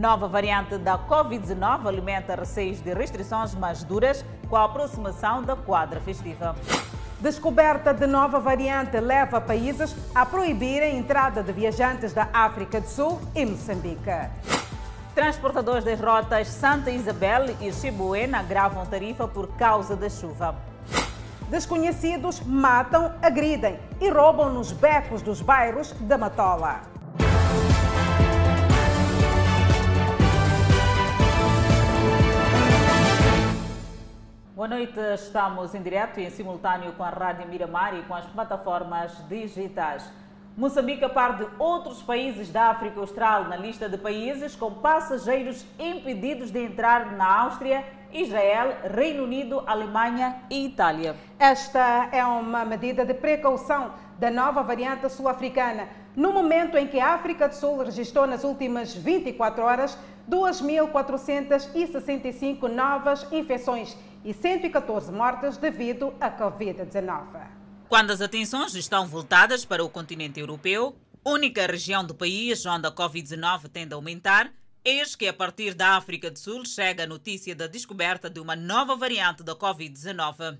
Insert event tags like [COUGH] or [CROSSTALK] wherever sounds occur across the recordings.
Nova variante da Covid-19 alimenta receios de restrições mais duras com a aproximação da quadra festiva. Descoberta de nova variante leva países a proibir a entrada de viajantes da África do Sul e Moçambique. Transportadores das rotas Santa Isabel e Chibuena agravam tarifa por causa da chuva. Desconhecidos matam, agridem e roubam nos becos dos bairros da Matola. Boa noite, estamos em direto e em simultâneo com a Rádio Miramar e com as plataformas digitais. Moçambique, a par de outros países da África Austral, na lista de países com passageiros impedidos de entrar na Áustria, Israel, Reino Unido, Alemanha e Itália. Esta é uma medida de precaução da nova variante sul-africana, no momento em que a África do Sul registrou nas últimas 24 horas 2.465 novas infecções e 114 mortes devido à Covid-19. Quando as atenções estão voltadas para o continente europeu, única região do país onde a Covid-19 tende a aumentar, eis que a partir da África do Sul chega a notícia da descoberta de uma nova variante da Covid-19.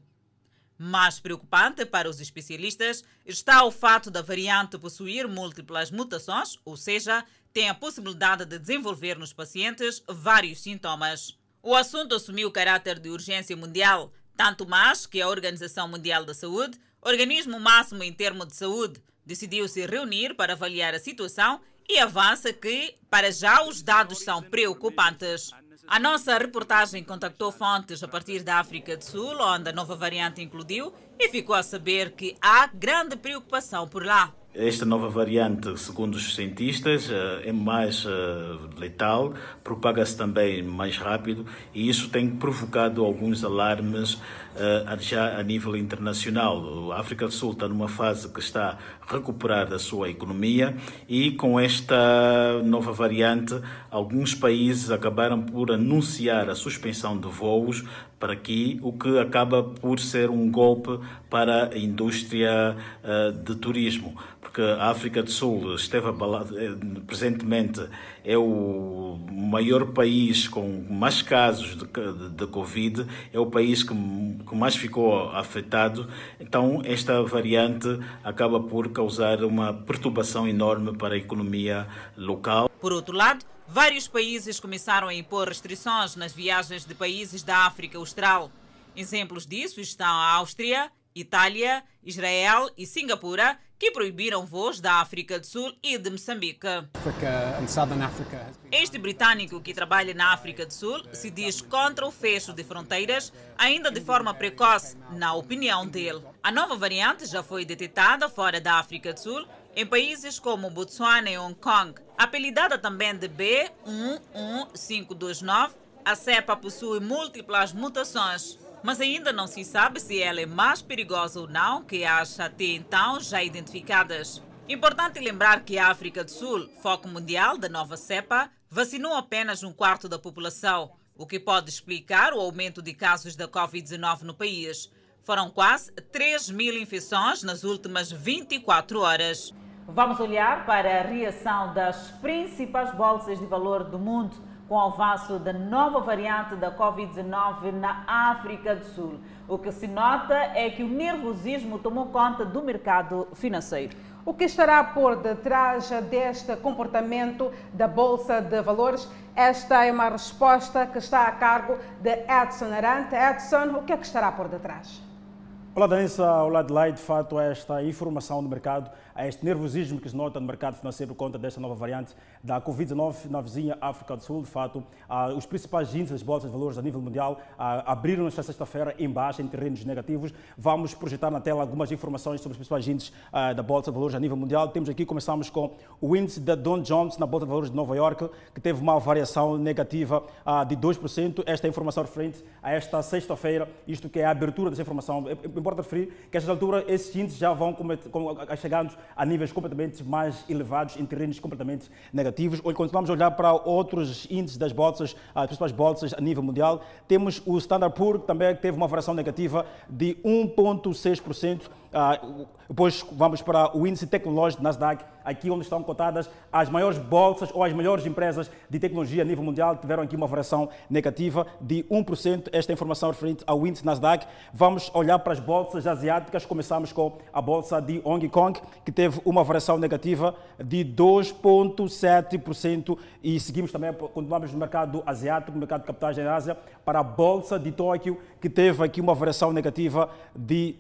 Mais preocupante para os especialistas está o fato da variante possuir múltiplas mutações, ou seja, tem a possibilidade de desenvolver nos pacientes vários sintomas. O assunto assumiu caráter de urgência mundial, tanto mais que a Organização Mundial da Saúde, organismo máximo em termos de saúde, decidiu se reunir para avaliar a situação e avança que, para já, os dados são preocupantes. A nossa reportagem contactou fontes a partir da África do Sul, onde a nova variante incluiu, e ficou a saber que há grande preocupação por lá. Esta nova variante, segundo os cientistas, eh, é mais eh, letal, propaga-se também mais rápido e isso tem provocado alguns alarmes eh, já a nível internacional. A África do Sul está numa fase que está a recuperar a sua economia e com esta nova variante, alguns países acabaram por anunciar a suspensão de voos para aqui, o que acaba por ser um golpe para a indústria de turismo porque a África do Sul esteve abalada, presentemente é o maior país com mais casos de, de, de Covid, é o país que, que, mais ficou afetado. Então, esta variante acaba por causar uma perturbação enorme para a economia local. Por outro lado, vários países começaram a impor restrições nas viagens de países da África Austral. Exemplos disso estão a Áustria, Itália, Israel e Singapura, que proibiram voos da África do Sul e de Moçambique. Este britânico que trabalha na África do Sul se diz contra o fecho de fronteiras, ainda de forma precoce, na opinião dele. A nova variante já foi detectada fora da África do Sul, em países como Botsuana e Hong Kong. Apelidada também de B11529, a cepa possui múltiplas mutações mas ainda não se sabe se ela é mais perigosa ou não que as até então já identificadas. Importante lembrar que a África do Sul, foco mundial da nova cepa, vacinou apenas um quarto da população, o que pode explicar o aumento de casos da Covid-19 no país. Foram quase 3 mil infecções nas últimas 24 horas. Vamos olhar para a reação das principais bolsas de valor do mundo com o avanço da nova variante da Covid-19 na África do Sul. O que se nota é que o nervosismo tomou conta do mercado financeiro. O que estará por detrás deste comportamento da Bolsa de Valores? Esta é uma resposta que está a cargo de Edson Arante. Edson, o que é que estará por detrás? Olá, Dança. Olá, Adelaide. De fato, esta informação do mercado, a este nervosismo que se nota no mercado financeiro por conta desta nova variante da Covid-19 na vizinha África do Sul. De fato, os principais índices das bolsas de valores a nível mundial abriram esta sexta-feira em baixa, em terrenos negativos. Vamos projetar na tela algumas informações sobre os principais índices da Bolsa de Valores a nível mundial. Temos aqui, começamos com o índice da Dow Jones na Bolsa de Valores de Nova York, que teve uma variação negativa de 2%. Esta é informação referente a esta sexta-feira, isto que é a abertura dessa informação importa referir que a esta altura esses índices já vão chegando a níveis completamente mais elevados, em terrenos completamente negativos. Ou continuamos a olhar para outros índices das bolsas, as principais bolsas a nível mundial, temos o Standard Poor's, que também teve uma variação negativa de 1,6%. Depois vamos para o índice tecnológico Nasdaq, aqui onde estão cotadas as maiores bolsas ou as melhores empresas de tecnologia a nível mundial, tiveram aqui uma variação negativa de 1%. Esta informação referente ao índice Nasdaq. Vamos olhar para as bolsas asiáticas. Começamos com a bolsa de Hong Kong, que teve uma variação negativa de 2,7%. E seguimos também, continuamos no mercado asiático, no mercado de capitais da Ásia, para a bolsa de Tóquio, que teve aqui uma variação negativa de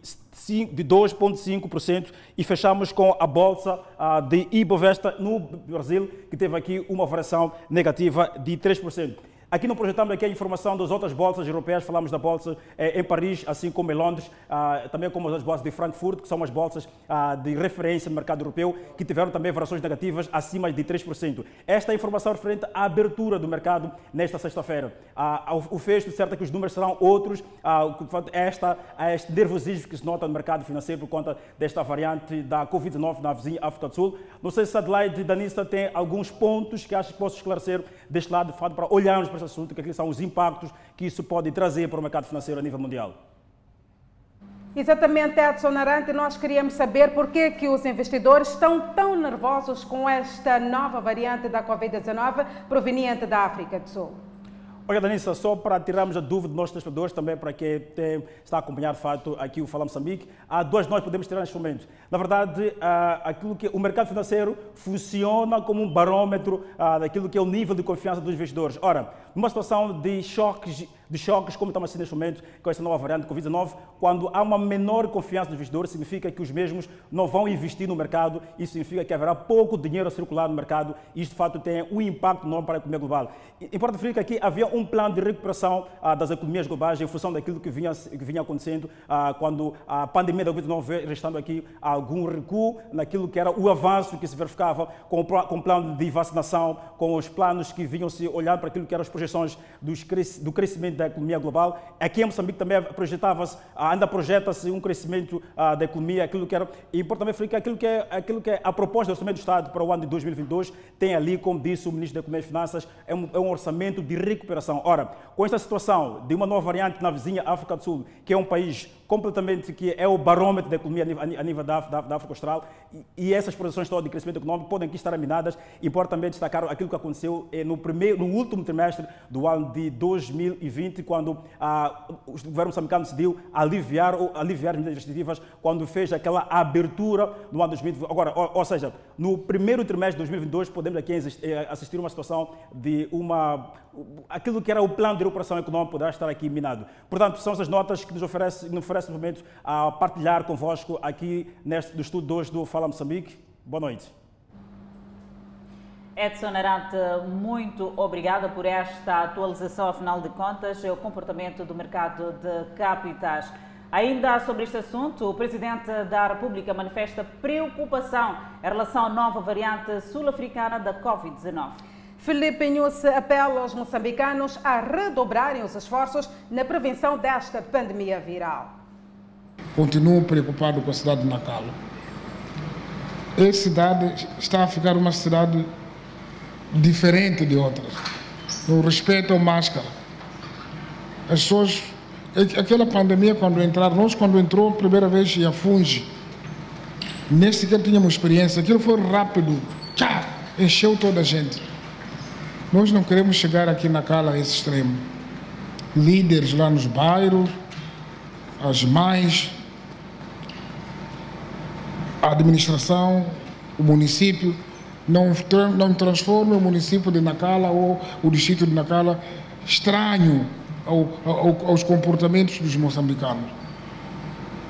de 2,5% e fechamos com a bolsa de Ibovespa no Brasil, que teve aqui uma variação negativa de 3%. Aqui não projetamos aqui a informação das outras bolsas europeias, falamos da bolsa eh, em Paris, assim como em Londres, ah, também como as bolsas de Frankfurt, que são as bolsas ah, de referência no mercado europeu, que tiveram também variações negativas acima de 3%. Esta é a informação referente à abertura do mercado nesta sexta-feira. Ah, o fecho, certo é que os números serão outros, esta, este nervosismo que se nota no mercado financeiro por conta desta variante da Covid-19 na vizinha África do Sul. Não sei se a Adelaide Danista tem alguns pontos que acha que posso esclarecer deste lado, de fato, para olharmos para esse assunto, que são os impactos que isso pode trazer para o mercado financeiro a nível mundial. Exatamente, Edson Arante, nós queríamos saber por que os investidores estão tão nervosos com esta nova variante da Covid-19 proveniente da África do Sul. Olha, Danissa, só para tirarmos a dúvida dos nossos espectadores, também para quem tem, está a acompanhar de fato aqui o Fala Moçambique, há duas nós podemos tirar neste momento. Na verdade, ah, aquilo que o mercado financeiro funciona como um barômetro ah, daquilo que é o nível de confiança dos investidores. Ora, numa situação de choques de choques, como estamos assim neste momento com essa nova variante de Covid-19, quando há uma menor confiança dos investidores, significa que os mesmos não vão investir no mercado, isso significa que haverá pouco dinheiro a circular no mercado e isto de fato tem um impacto enorme para a economia global. Importa referir que aqui havia um plano de recuperação ah, das economias globais em função daquilo que vinha, que vinha acontecendo ah, quando a pandemia da Covid-19 veio restando aqui algum recuo naquilo que era o avanço que se verificava com o, com o plano de vacinação, com os planos que vinham se olhar para aquilo que eram as projeções dos, do crescimento da economia global. Aqui em Moçambique também projetava-se, ainda projeta-se um crescimento uh, da economia, aquilo que era e importante também que aquilo que é aquilo que é a proposta do orçamento do Estado para o ano de 2022 tem ali, como disse o ministro da Economia e Finanças, é um, é um orçamento de recuperação. Ora, com esta situação de uma nova variante na vizinha África do Sul, que é um país completamente que é o barômetro da economia a nível da, da, da África Austral e, essas projeções todas de crescimento econômico podem aqui estar aminadas. Importa também destacar aquilo que aconteceu eh, no, primeiro, no último trimestre do ano de 2020, quando ah, o governo moçambicano decidiu aliviar, aliviar as medidas restritivas quando fez aquela abertura no ano de 2020. Agora, ou, ou seja, no primeiro trimestre de 2022 podemos aqui eh, assistir uma situação de uma aquilo que era o plano de recuperação econômica poderá estar aqui minado. Portanto, são essas notas que nos oferece, nos oferece no momento a partilhar convosco aqui neste, do estudo 2 do Fala Moçambique. Boa noite. Edson Arante, muito obrigada por esta atualização, afinal de contas, é o comportamento do mercado de capitais. Ainda sobre este assunto, o Presidente da República manifesta preocupação em relação à nova variante sul-africana da Covid-19. Felipe Inhusse apela aos moçambicanos a redobrarem os esforços na prevenção desta pandemia viral. Continuo preocupado com a cidade de Nacalo. Essa cidade está a ficar uma cidade diferente de outras, no respeito à máscara. As pessoas, aquela pandemia quando entraram, nós quando entrou a primeira vez a Funge, nem sequer tínhamos experiência, aquilo foi rápido, tchá, encheu toda a gente. Nós não queremos chegar aqui na cala a esse extremo. Líderes lá nos bairros, as mães, a administração, o município, não, não transforme o município de Nacala ou o distrito de Nacala estranho ao, ao, aos comportamentos dos moçambicanos.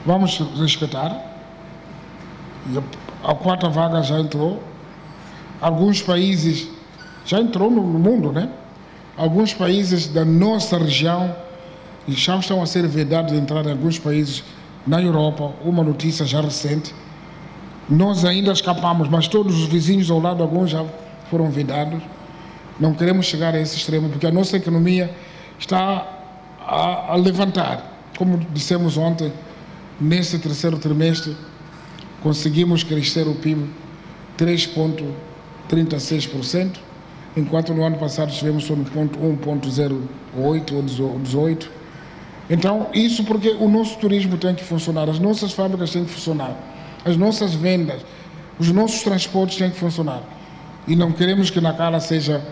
Vamos respeitar. A quarta vaga já entrou. Alguns países já entrou no mundo, né? Alguns países da nossa região já estão a ser vedados de entrar em alguns países na Europa. Uma notícia já recente. Nós ainda escapamos, mas todos os vizinhos ao lado, alguns já foram vedados. Não queremos chegar a esse extremo, porque a nossa economia está a, a levantar. Como dissemos ontem, nesse terceiro trimestre, conseguimos crescer o PIB 3,36% enquanto no ano passado estivemos só no ponto 1.08 ou 18. Então, isso porque o nosso turismo tem que funcionar, as nossas fábricas têm que funcionar. as nossas vendas, os nossos transportes têm que funcionar. E não queremos que Nacala seja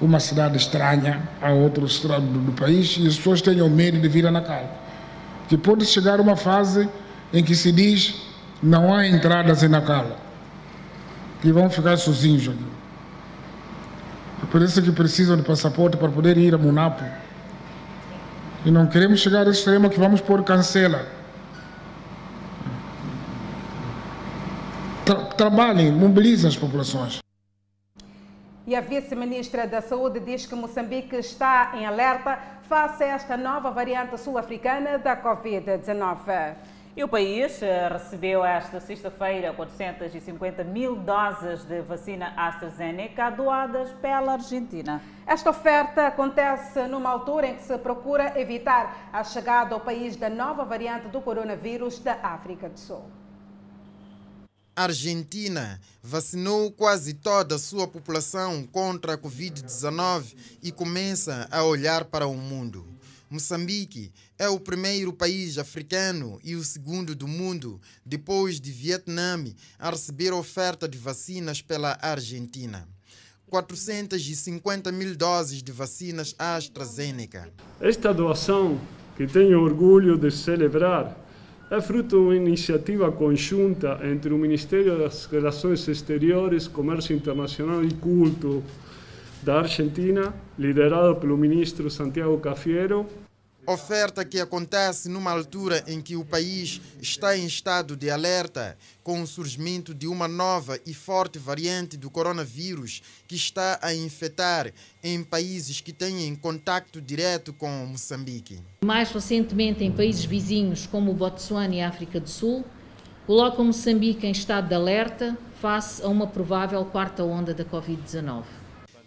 uma cidade estranha a outros estados do, do país e as pessoas tenham medo de vir a Nacala. Que pode chegar uma fase em que se diz não há entradas em Nacala e vão ficar sozinhos aqui. É por isso que precisam de passaporte para poder ir a Munapo. E não queremos chegar ao extremo que vamos pôr cancela. Tra trabalhem, mobilizem as populações. E a vice-ministra da Saúde diz que Moçambique está em alerta face a esta nova variante sul-africana da Covid-19. E o país eh, recebeu esta sexta-feira 450 mil doses de vacina AstraZeneca doadas pela Argentina. Esta oferta acontece numa altura em que se procura evitar a chegada ao país da nova variante do coronavírus da África do Sul. A Argentina vacinou quase toda a sua população contra a Covid-19 e começa a olhar para o mundo. Moçambique é o primeiro país africano e o segundo do mundo, depois de Vietnã, a receber oferta de vacinas pela Argentina. 450 mil doses de vacinas AstraZeneca. Esta doação, que tenho orgulho de celebrar, é fruto de uma iniciativa conjunta entre o Ministério das Relações Exteriores, Comércio Internacional e Culto da Argentina, liderado pelo ministro Santiago Cafiero, Oferta que acontece numa altura em que o país está em estado de alerta com o surgimento de uma nova e forte variante do coronavírus que está a infectar em países que têm contato direto com Moçambique. Mais recentemente, em países vizinhos como o Botsuana e a África do Sul, coloca Moçambique em estado de alerta face a uma provável quarta onda da Covid-19.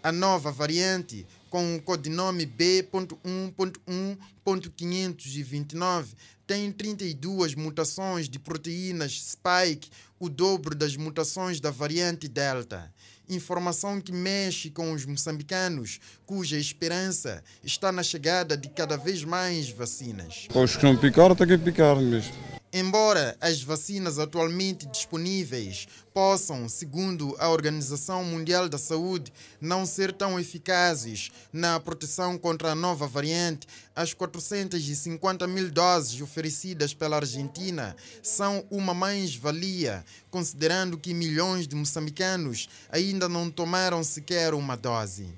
A nova variante com o codinome B.1.1.529, tem 32 mutações de proteínas spike, o dobro das mutações da variante Delta. Informação que mexe com os moçambicanos, cuja esperança está na chegada de cada vez mais vacinas. Os que não picaram, tem que picar mesmo. Embora as vacinas atualmente disponíveis possam, segundo a Organização Mundial da Saúde, não ser tão eficazes na proteção contra a nova variante, as 450 mil doses oferecidas pela Argentina são uma mais-valia, considerando que milhões de moçambicanos ainda não tomaram sequer uma dose.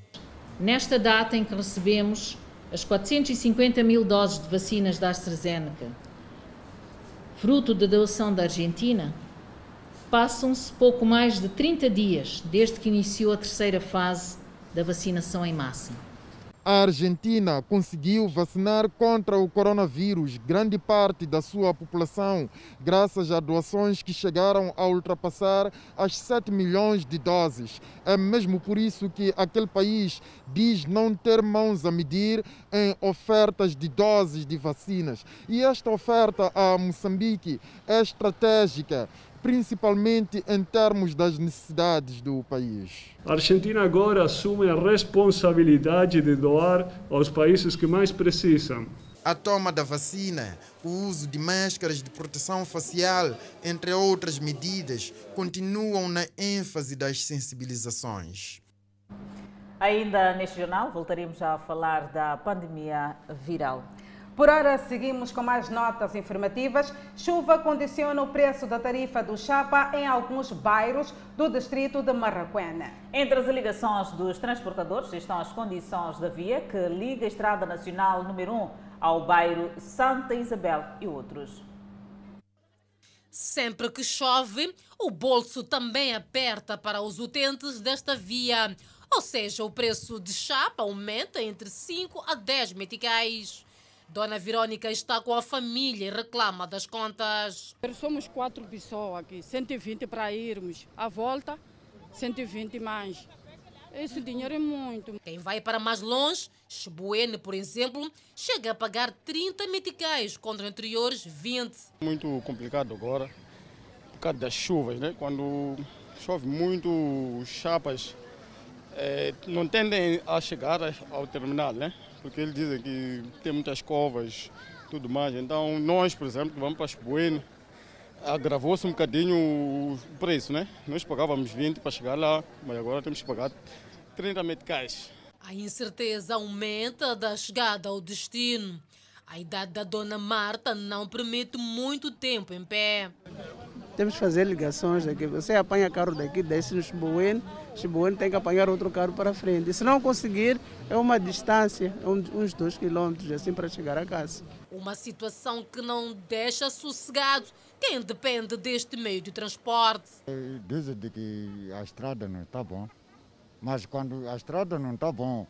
Nesta data em que recebemos as 450 mil doses de vacinas da AstraZeneca, fruto da doação da Argentina, passam-se pouco mais de 30 dias desde que iniciou a terceira fase da vacinação em massa a Argentina conseguiu vacinar contra o coronavírus grande parte da sua população, graças a doações que chegaram a ultrapassar as 7 milhões de doses. É mesmo por isso que aquele país diz não ter mãos a medir em ofertas de doses de vacinas. E esta oferta a Moçambique é estratégica principalmente em termos das necessidades do país. A Argentina agora assume a responsabilidade de doar aos países que mais precisam. A toma da vacina, o uso de máscaras de proteção facial, entre outras medidas, continuam na ênfase das sensibilizações. Ainda neste jornal, voltaremos a falar da pandemia viral. Por hora, seguimos com mais notas informativas. Chuva condiciona o preço da tarifa do chapa em alguns bairros do distrito de Marraquena. Entre as alegações dos transportadores estão as condições da via que liga a Estrada Nacional número 1 ao bairro Santa Isabel e outros. Sempre que chove, o bolso também aperta para os utentes desta via. Ou seja, o preço de chapa aumenta entre 5 a 10 meticais. Dona Verônica está com a família e reclama das contas. Somos quatro pessoas aqui, 120 para irmos. A volta, 120 mais. Esse dinheiro é muito. Quem vai para mais longe, Chebuene, por exemplo, chega a pagar 30 meticais contra anteriores 20. Muito complicado agora, por causa das chuvas, né? Quando chove muito, os chapas é, não tendem a chegar ao terminal, né? Porque eles dizem que tem muitas covas tudo mais. Então, nós, por exemplo, que vamos para Espoeno, agravou-se um bocadinho o preço, né? Nós pagávamos 20 para chegar lá, mas agora temos que pagar 30 meticais. A incerteza aumenta da chegada ao destino. A idade da dona Marta não permite muito tempo em pé. Temos que fazer ligações daqui. Você apanha carro daqui, desce no Chibuene, Chibuene tem que apanhar outro carro para frente. E se não conseguir, é uma distância, uns dois quilômetros, assim, para chegar a casa. Uma situação que não deixa sossegado quem depende deste meio de transporte. Dizem que a estrada não está bom, mas quando a estrada não está bom,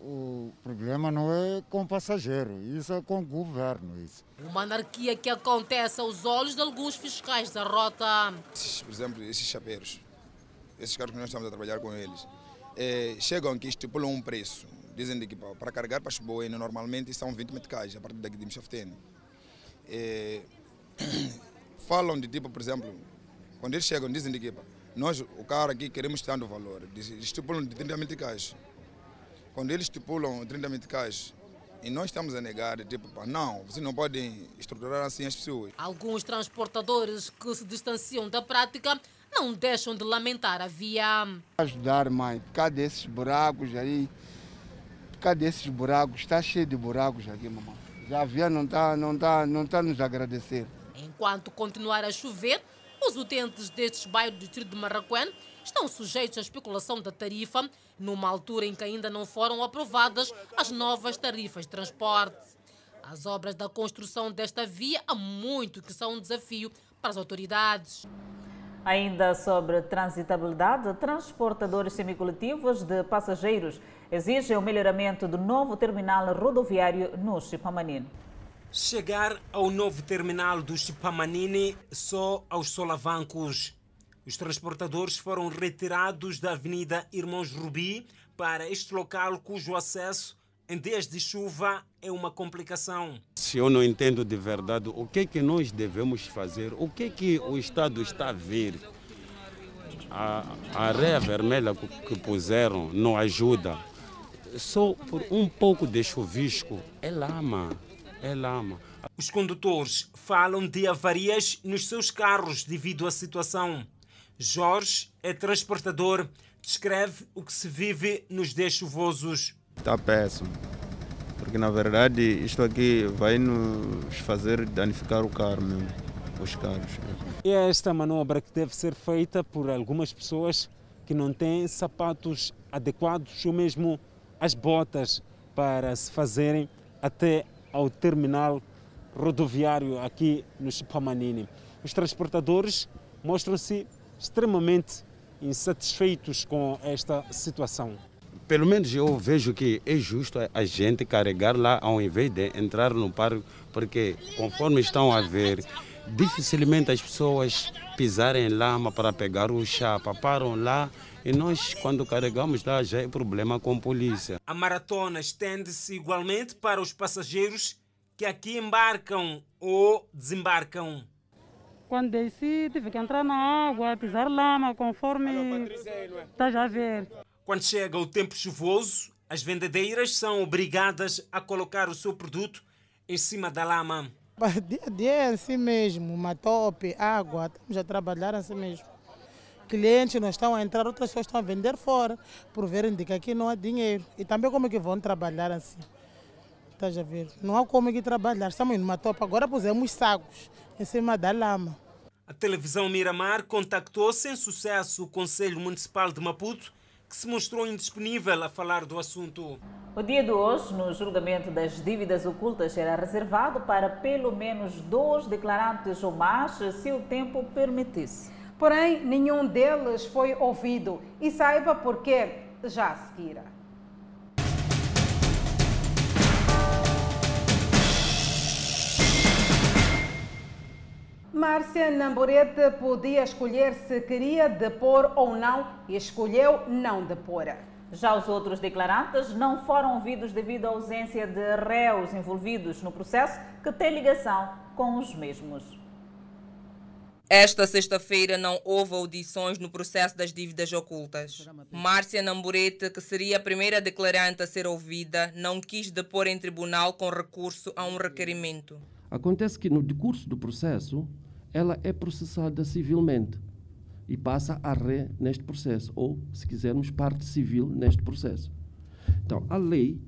o problema não é com o passageiro, isso é com o governo. Isso. Uma anarquia que acontece aos olhos de alguns fiscais da rota. Por exemplo, esses chapeiros, esses carros que nós estamos a trabalhar com eles, é, chegam aqui estipulam um preço. Dizem que para carregar para Chiboena normalmente são 20 meticais, a partir daqui de Michaftene. É, [CLEARS THROAT] falam de tipo, por exemplo, quando eles chegam, dizem que nós, o carro aqui, queremos tanto valor, estipulam de 30 meticais. Quando eles estipulam 30 meticais e nós estamos a negar, tipo, não, vocês não podem estruturar assim as pessoas. Alguns transportadores que se distanciam da prática não deixam de lamentar a via. Ajudar, mãe, cadê esses buracos aí? Cadê esses buracos? Está cheio de buracos aqui, mamãe. Já a via não está não tá, não tá nos agradecer. Enquanto continuar a chover, os utentes destes bairros do distrito de Marraquém estão sujeitos à especulação da tarifa, numa altura em que ainda não foram aprovadas as novas tarifas de transporte. As obras da construção desta via há muito que são um desafio para as autoridades. Ainda sobre transitabilidade, transportadores semicoletivos de passageiros exigem o melhoramento do novo terminal rodoviário no Chipamanine. Chegar ao novo terminal do Chipamanine só aos solavancos. Os transportadores foram retirados da Avenida Irmãos Rubi para este local cujo acesso em dias de chuva é uma complicação. Se eu não entendo de verdade o que é que nós devemos fazer, o que é que o Estado está a ver, a, a areia vermelha que puseram não ajuda. Só por um pouco de chuvisco é lama, é lama. Os condutores falam de avarias nos seus carros devido à situação. Jorge é transportador, descreve o que se vive nos dias chuvosos. Está péssimo, porque na verdade isto aqui vai nos fazer danificar o carro mesmo, os carros. É esta manobra que deve ser feita por algumas pessoas que não têm sapatos adequados ou mesmo as botas para se fazerem até ao terminal rodoviário aqui no Chipamanini. Os transportadores mostram-se extremamente insatisfeitos com esta situação. Pelo menos eu vejo que é justo a gente carregar lá ao invés de entrar no parque, porque conforme estão a ver, dificilmente as pessoas pisarem lama para pegar o chapa, param lá e nós, quando carregamos lá, já é problema com a polícia. A maratona estende-se igualmente para os passageiros que aqui embarcam ou desembarcam. Quando desci, tive que entrar na água, pisar lama, conforme estás a ver. Quando chega o tempo chuvoso, as vendedeiras são obrigadas a colocar o seu produto em cima da lama. Dia a dia é assim mesmo, uma tope, água, estamos a trabalhar assim mesmo. Clientes não estão a entrar, outras pessoas estão a vender fora, por verem que aqui não há dinheiro. E também como é que vão trabalhar assim? Estás a ver? Não há como que trabalhar, estamos numa topa, agora pusemos sacos em cima da lama. A televisão Miramar contactou sem sucesso o Conselho Municipal de Maputo, que se mostrou indisponível a falar do assunto. O dia de hoje, no julgamento das dívidas ocultas, será reservado para pelo menos dois declarantes ou mais, se o tempo permitisse. Porém, nenhum deles foi ouvido e saiba porquê já a seguir. Márcia Namborete podia escolher se queria depor ou não e escolheu não depor. Já os outros declarantes não foram ouvidos devido à ausência de réus envolvidos no processo que tem ligação com os mesmos. Esta sexta-feira não houve audições no processo das dívidas ocultas. Márcia Namborete, que seria a primeira declarante a ser ouvida, não quis depor em tribunal com recurso a um requerimento. Acontece que no decurso do processo ela é processada civilmente e passa a ré neste processo, ou, se quisermos, parte civil neste processo. Então, a lei,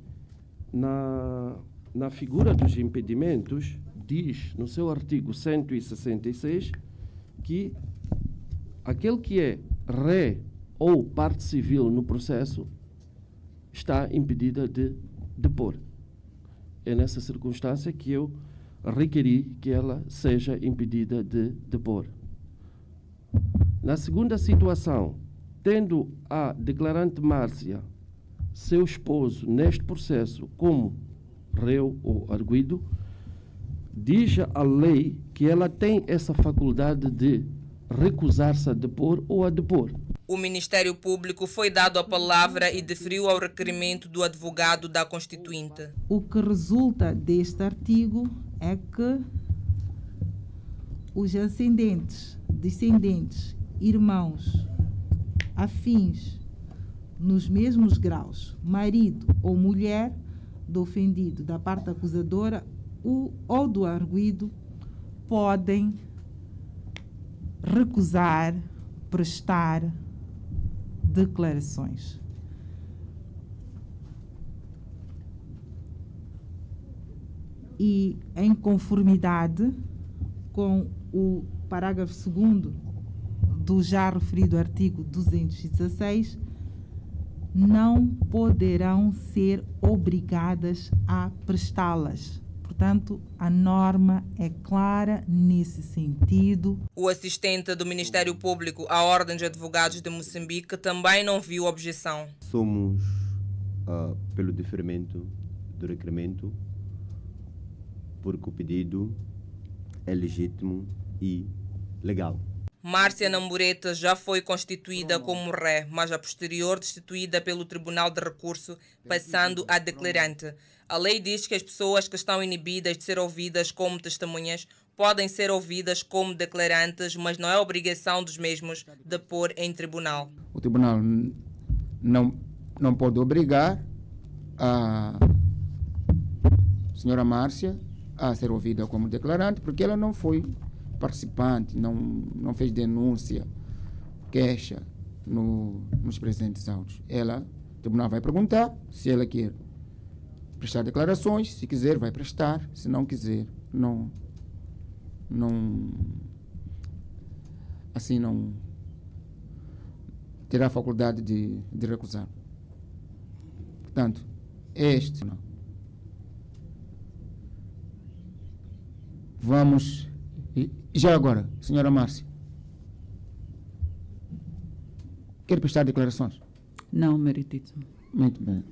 na, na figura dos impedimentos, diz no seu artigo 166 que aquele que é ré ou parte civil no processo está impedida de depor. É nessa circunstância que eu requeri que ela seja impedida de depor. Na segunda situação, tendo a declarante Márcia seu esposo neste processo como réu ou arguido, diz a lei que ela tem essa faculdade de recusar-se a depor ou a depor. O Ministério Público foi dado a palavra e deferiu ao requerimento do advogado da Constituinte. O que resulta deste artigo é que os ascendentes, descendentes, irmãos, afins, nos mesmos graus, marido ou mulher do ofendido, da parte acusadora ou do arguido, podem recusar prestar declarações. E em conformidade com o parágrafo 2 do já referido artigo 216, não poderão ser obrigadas a prestá-las. Portanto, a norma é clara nesse sentido. O assistente do Ministério Público à Ordem de Advogados de Moçambique também não viu objeção. Somos uh, pelo deferimento do requerimento, porque o pedido é legítimo e legal. Márcia Nambureta já foi constituída como ré, mas a posterior destituída pelo Tribunal de Recurso, passando a declarante. A lei diz que as pessoas que estão inibidas de ser ouvidas como testemunhas podem ser ouvidas como declarantes, mas não é obrigação dos mesmos depor em tribunal. O tribunal não, não pode obrigar a senhora Márcia a ser ouvida como declarante, porque ela não foi participante, não, não fez denúncia, queixa no, nos presentes autos. Ela, o tribunal vai perguntar se ela quer prestar declarações, se quiser vai prestar, se não quiser, não não assim não terá a faculdade de, de recusar. Portanto, este não. Vamos já agora, senhora Márcia, quer prestar declarações? Não, meritíssimo. Muito bem.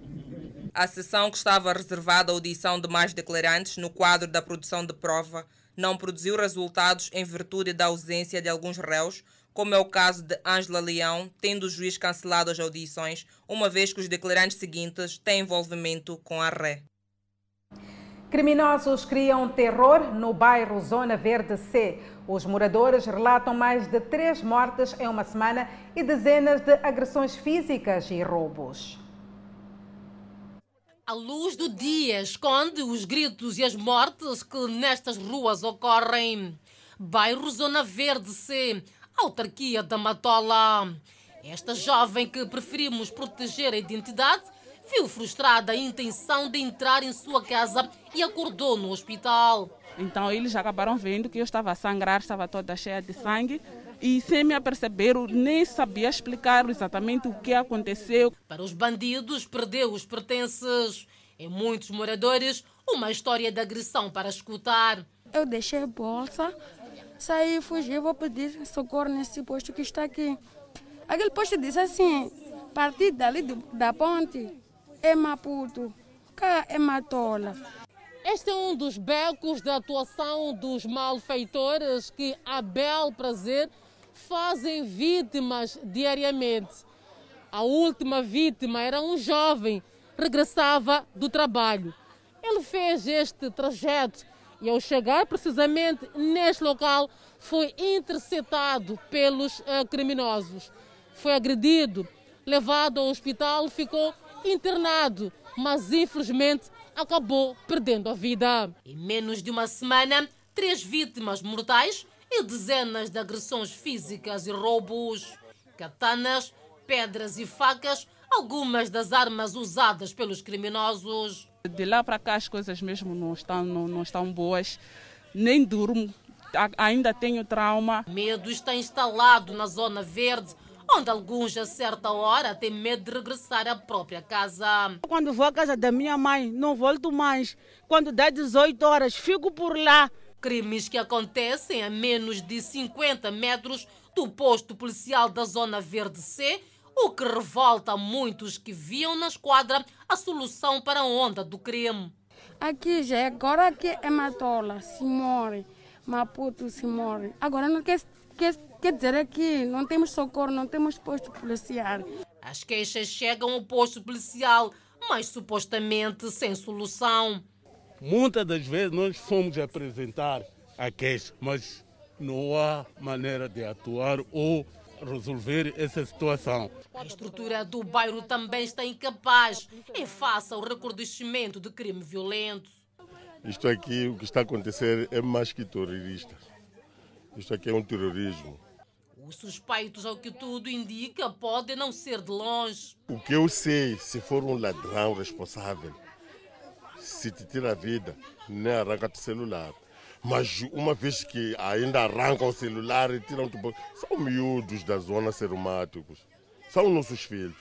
A sessão que estava reservada à audição de mais declarantes no quadro da produção de prova não produziu resultados em virtude da ausência de alguns réus, como é o caso de Ângela Leão, tendo o juiz cancelado as audições, uma vez que os declarantes seguintes têm envolvimento com a ré. Criminosos criam terror no bairro Zona Verde C. Os moradores relatam mais de três mortes em uma semana e dezenas de agressões físicas e roubos. A luz do dia esconde os gritos e as mortes que nestas ruas ocorrem. Bairro Zona Verde C, autarquia da Matola. Esta jovem que preferimos proteger a identidade viu frustrada a intenção de entrar em sua casa e acordou no hospital. Então eles acabaram vendo que eu estava a sangrar, estava toda cheia de sangue e sem me aperceber, nem sabia explicar exatamente o que aconteceu. Para os bandidos, perdeu os pertences. Em muitos moradores, uma história de agressão para escutar. Eu deixei a bolsa, saí e fugi, vou pedir socorro nesse posto que está aqui. Aquele posto disse assim, partir dali do, da ponte, é Maputo, cá é Matola. Este é um dos becos da atuação dos malfeitores que, a bel prazer, fazem vítimas diariamente. A última vítima era um jovem, regressava do trabalho. Ele fez este trajeto e, ao chegar precisamente neste local, foi interceptado pelos uh, criminosos. Foi agredido, levado ao hospital, ficou internado, mas infelizmente acabou perdendo a vida. Em menos de uma semana, três vítimas mortais e dezenas de agressões físicas e roubos. Katanas, pedras e facas, algumas das armas usadas pelos criminosos. De lá para cá as coisas mesmo não estão, não, não estão boas, nem durmo, ainda tenho trauma. Medo está instalado na zona verde, onde alguns a certa hora têm medo de regressar à própria casa. Quando vou à casa da minha mãe, não volto mais. Quando dá 18 horas, fico por lá. Crimes que acontecem a menos de 50 metros do posto policial da Zona Verde C, o que revolta muitos que viam na esquadra a solução para a onda do crime. Aqui já é agora que é Matola, se morre, Maputo se morre. Agora não quer, quer, quer dizer que não temos socorro, não temos posto policial. As queixas chegam ao posto policial, mas supostamente sem solução. Muitas das vezes nós fomos apresentar a queixa, mas não há maneira de atuar ou resolver essa situação. A estrutura do bairro também está incapaz em face ao recrudescimento de crime violento. Isto aqui, o que está a acontecer é mais que terrorista. Isto aqui é um terrorismo. Os suspeitos, ao que tudo indica, podem não ser de longe. O que eu sei, se for um ladrão responsável, se te tira a vida, nem arranca o celular. Mas uma vez que ainda arrancam o celular e tiram tudo, são miúdos da zona serumáticos. São nossos filhos.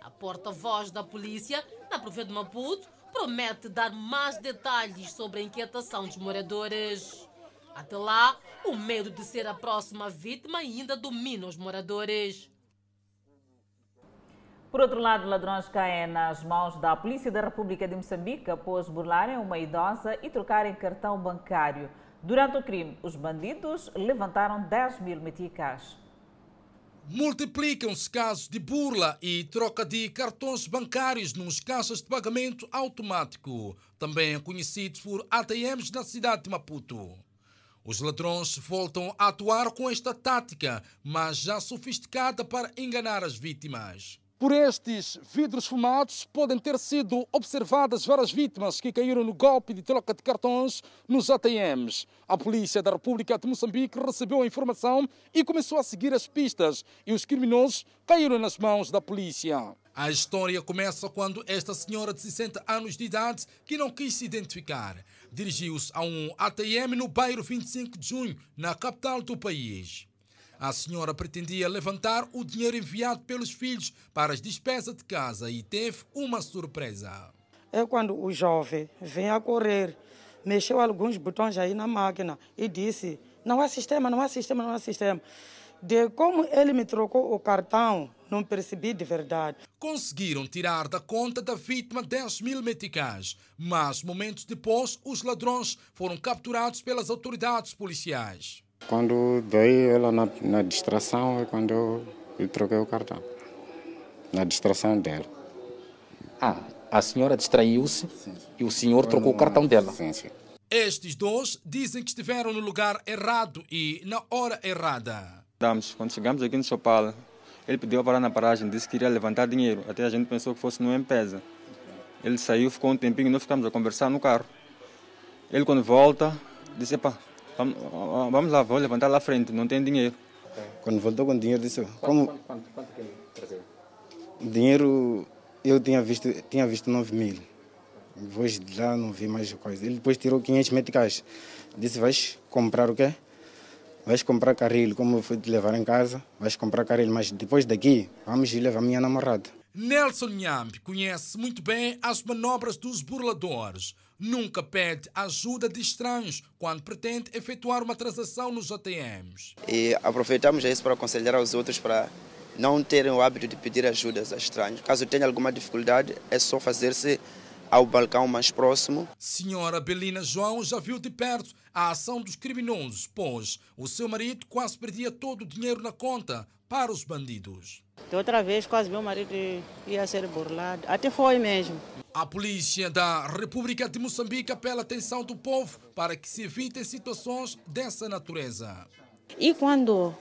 A porta-voz da polícia, na província de Maputo, promete dar mais detalhes sobre a inquietação dos moradores. Até lá, o medo de ser a próxima vítima ainda domina os moradores. Por outro lado, ladrões caem nas mãos da Polícia da República de Moçambique após burlarem uma idosa e trocarem cartão bancário. Durante o crime, os bandidos levantaram 10 mil meticais. Multiplicam-se casos de burla e troca de cartões bancários nos caixas de pagamento automático, também conhecidos por ATMs na cidade de Maputo. Os ladrões voltam a atuar com esta tática, mas já sofisticada para enganar as vítimas. Por estes vidros fumados podem ter sido observadas várias vítimas que caíram no golpe de troca de cartões nos ATMs. A Polícia da República de Moçambique recebeu a informação e começou a seguir as pistas e os criminosos caíram nas mãos da polícia. A história começa quando esta senhora de 60 anos de idade, que não quis se identificar, dirigiu-se a um ATM no bairro 25 de junho, na capital do país. A senhora pretendia levantar o dinheiro enviado pelos filhos para as despesas de casa e teve uma surpresa. É quando o jovem vem a correr, mexeu alguns botões aí na máquina e disse: Não há sistema, não há sistema, não há sistema. De como ele me trocou o cartão, não percebi de verdade. Conseguiram tirar da conta da vítima 10 mil meticais, mas momentos depois os ladrões foram capturados pelas autoridades policiais. Quando dei ela na, na distração é quando eu, eu troquei o cartão. Na distração dela. Ah, a senhora distraiu-se e o senhor trocou o cartão dela. Sim, sim. Estes dois dizem que estiveram no lugar errado e na hora errada. Quando chegamos aqui no Sopal, ele pediu para na paragem, disse que iria levantar dinheiro. Até a gente pensou que fosse no empresa. Ele saiu, ficou um tempinho e nós ficamos a conversar no carro. Ele, quando volta, disse: Epa, vamos, vamos lá, vou levantar lá à frente, não tem dinheiro. Quando voltou com dinheiro, disse: Quanto, como quanto, quanto, quanto que ele trazia? dinheiro eu tinha visto, tinha visto 9 mil. Depois de lá não vi mais coisa. Ele depois tirou 500 meticais. Disse: Vais comprar o quê? Vais comprar carrilho, como eu fui te levar em casa, vais comprar carrilho, mas depois daqui vamos levar a minha namorada. Nelson Nhambi conhece muito bem as manobras dos burladores. Nunca pede ajuda de estranhos quando pretende efetuar uma transação nos ATMs. E aproveitamos isso para aconselhar aos outros para não terem o hábito de pedir ajuda a estranhos. Caso tenha alguma dificuldade, é só fazer-se ao balcão mais próximo. Senhora Belina João já viu de perto a ação dos criminosos, pois o seu marido quase perdia todo o dinheiro na conta para os bandidos. De outra vez, quase meu marido ia ser burlado. Até foi mesmo. A polícia da República de Moçambique apela a atenção do povo para que se evitem situações dessa natureza. E quando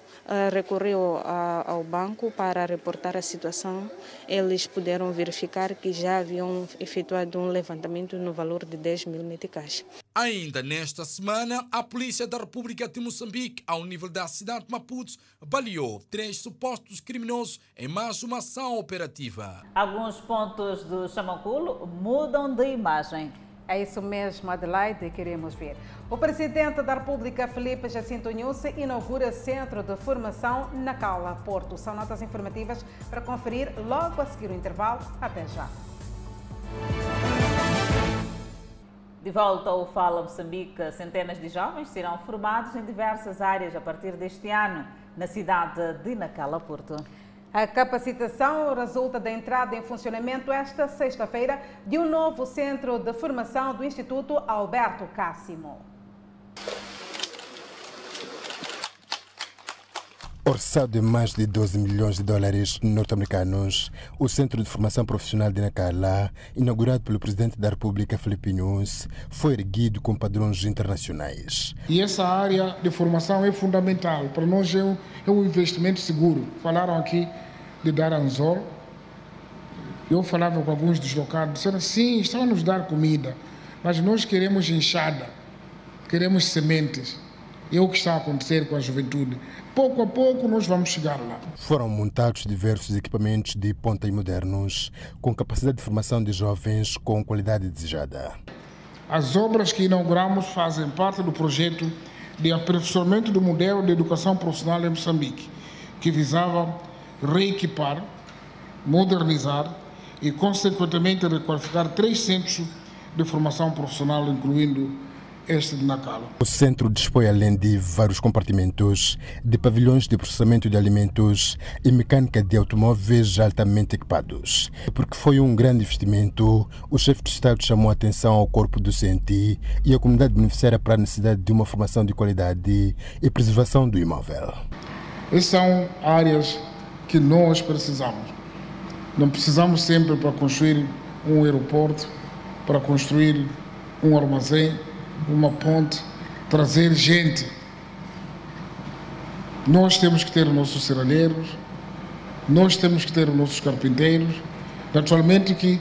recorreu a, ao banco para reportar a situação, eles puderam verificar que já haviam efetuado um levantamento no valor de 10 mil meticais. Ainda nesta semana, a Polícia da República de Moçambique, ao nível da cidade de Maputo, baleou três supostos criminosos em mais uma ação operativa. Alguns pontos do Chamanculo mudam de imagem. É isso mesmo, Adelaide, queremos ver. O presidente da República, Felipe Jacinto Nhusse, inaugura centro de formação na Cala, Porto. São notas informativas para conferir logo a seguir o intervalo. Até já. De volta ao Fala Moçambique, centenas de jovens serão formados em diversas áreas a partir deste ano na cidade de Nacala, Porto. A capacitação resulta da entrada em funcionamento esta sexta-feira de um novo centro de formação do Instituto Alberto Cássimo. Orçado de mais de 12 milhões de dólares norte-americanos, o Centro de Formação Profissional de Nacala, inaugurado pelo Presidente da República Felipe Nunes, foi erguido com padrões internacionais. E essa área de formação é fundamental. Para nós é um, é um investimento seguro. Falaram aqui de dar anzol. Eu falava com alguns deslocados, disseram sim, estão a nos dar comida, mas nós queremos enxada, queremos sementes. É o que está a acontecer com a juventude. Pouco a pouco nós vamos chegar lá. Foram montados diversos equipamentos de ponta e modernos, com capacidade de formação de jovens com qualidade desejada. As obras que inauguramos fazem parte do projeto de aperfeiçoamento do modelo de educação profissional em Moçambique, que visava reequipar, modernizar e, consequentemente, requalificar três centros de formação profissional, incluindo este de Nacala. O centro dispõe, além de vários compartimentos, de pavilhões de processamento de alimentos e mecânica de automóveis altamente equipados. Porque foi um grande investimento, o chefe de Estado chamou a atenção ao corpo docente e à comunidade beneficiária para a necessidade de uma formação de qualidade e preservação do imóvel. Essas são áreas que nós precisamos. Não precisamos sempre para construir um aeroporto, para construir um armazém, uma ponte, trazer gente. Nós temos que ter os nossos serralheiros, nós temos que ter os nossos carpinteiros, naturalmente que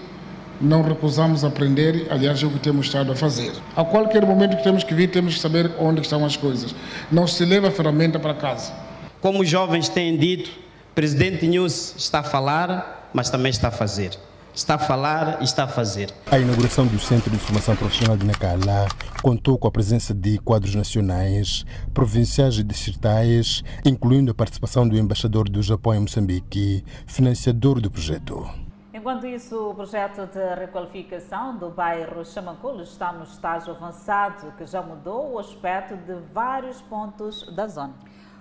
não recusamos aprender, aliás, é o que temos estado a fazer. A qualquer momento que temos que vir, temos que saber onde estão as coisas. Não se leva a ferramenta para casa. Como os jovens têm dito, presidente News está a falar, mas também está a fazer está a falar e está a fazer. A inauguração do Centro de Formação Profissional de Nacala contou com a presença de quadros nacionais, provinciais e distritais, incluindo a participação do embaixador do Japão em Moçambique, financiador do projeto. Enquanto isso, o projeto de requalificação do bairro Chamanculo está no estágio avançado, que já mudou o aspecto de vários pontos da zona.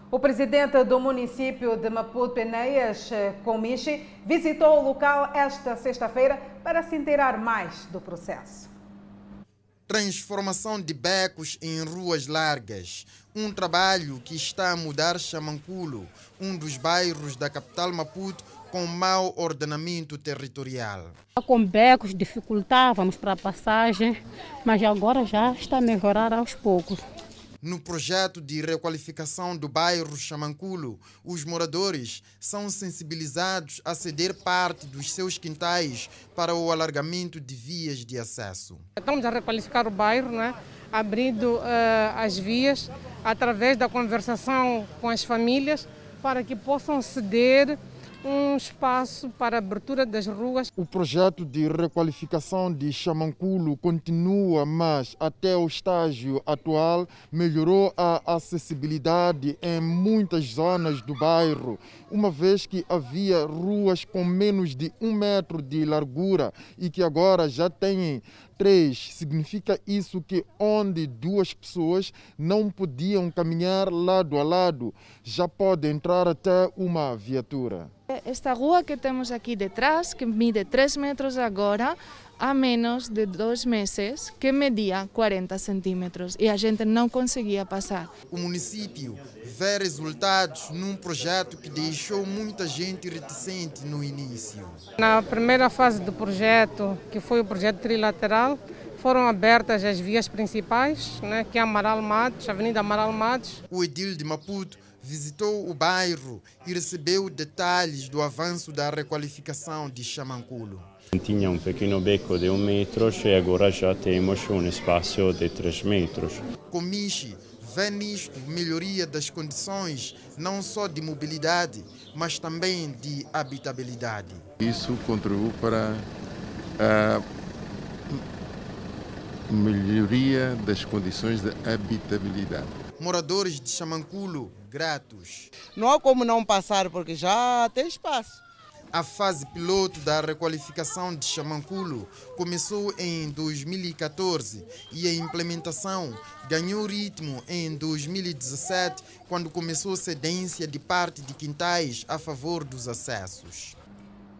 O presidente do município de Maputo, Enéas Comichi, visitou o local esta sexta-feira para se inteirar mais do processo. Transformação de becos em ruas largas. Um trabalho que está a mudar Chamanculo, um dos bairros da capital Maputo com mau ordenamento territorial. Com becos dificultávamos para a passagem, mas agora já está a melhorar aos poucos. No projeto de requalificação do bairro Chamanculo, os moradores são sensibilizados a ceder parte dos seus quintais para o alargamento de vias de acesso. Estamos a requalificar o bairro, né? abrindo uh, as vias através da conversação com as famílias para que possam ceder um espaço para abertura das ruas. O projeto de requalificação de Chamanculo continua, mas até o estágio atual melhorou a acessibilidade em muitas zonas do bairro, uma vez que havia ruas com menos de um metro de largura e que agora já têm 3 significa isso que onde duas pessoas não podiam caminhar lado a lado, já pode entrar até uma viatura. Esta rua que temos aqui detrás, que mide 3 metros agora, há menos de dois meses que media 40 centímetros e a gente não conseguia passar. O município vê resultados num projeto que deixou muita gente reticente no início. Na primeira fase do projeto, que foi o projeto trilateral, foram abertas as vias principais, né, que é Amaral Matos, Avenida Amaral Matos. O edil de Maputo visitou o bairro e recebeu detalhes do avanço da requalificação de Chamanculo. Tinha um pequeno beco de um metro e agora já temos um espaço de três metros. Comiche vê nisto melhoria das condições, não só de mobilidade, mas também de habitabilidade. Isso contribui para a melhoria das condições de habitabilidade. Moradores de Chamanculo, gratos. Não há como não passar, porque já tem espaço. A fase piloto da requalificação de Chamanculo começou em 2014 e a implementação ganhou ritmo em 2017, quando começou cedência de parte de quintais a favor dos acessos.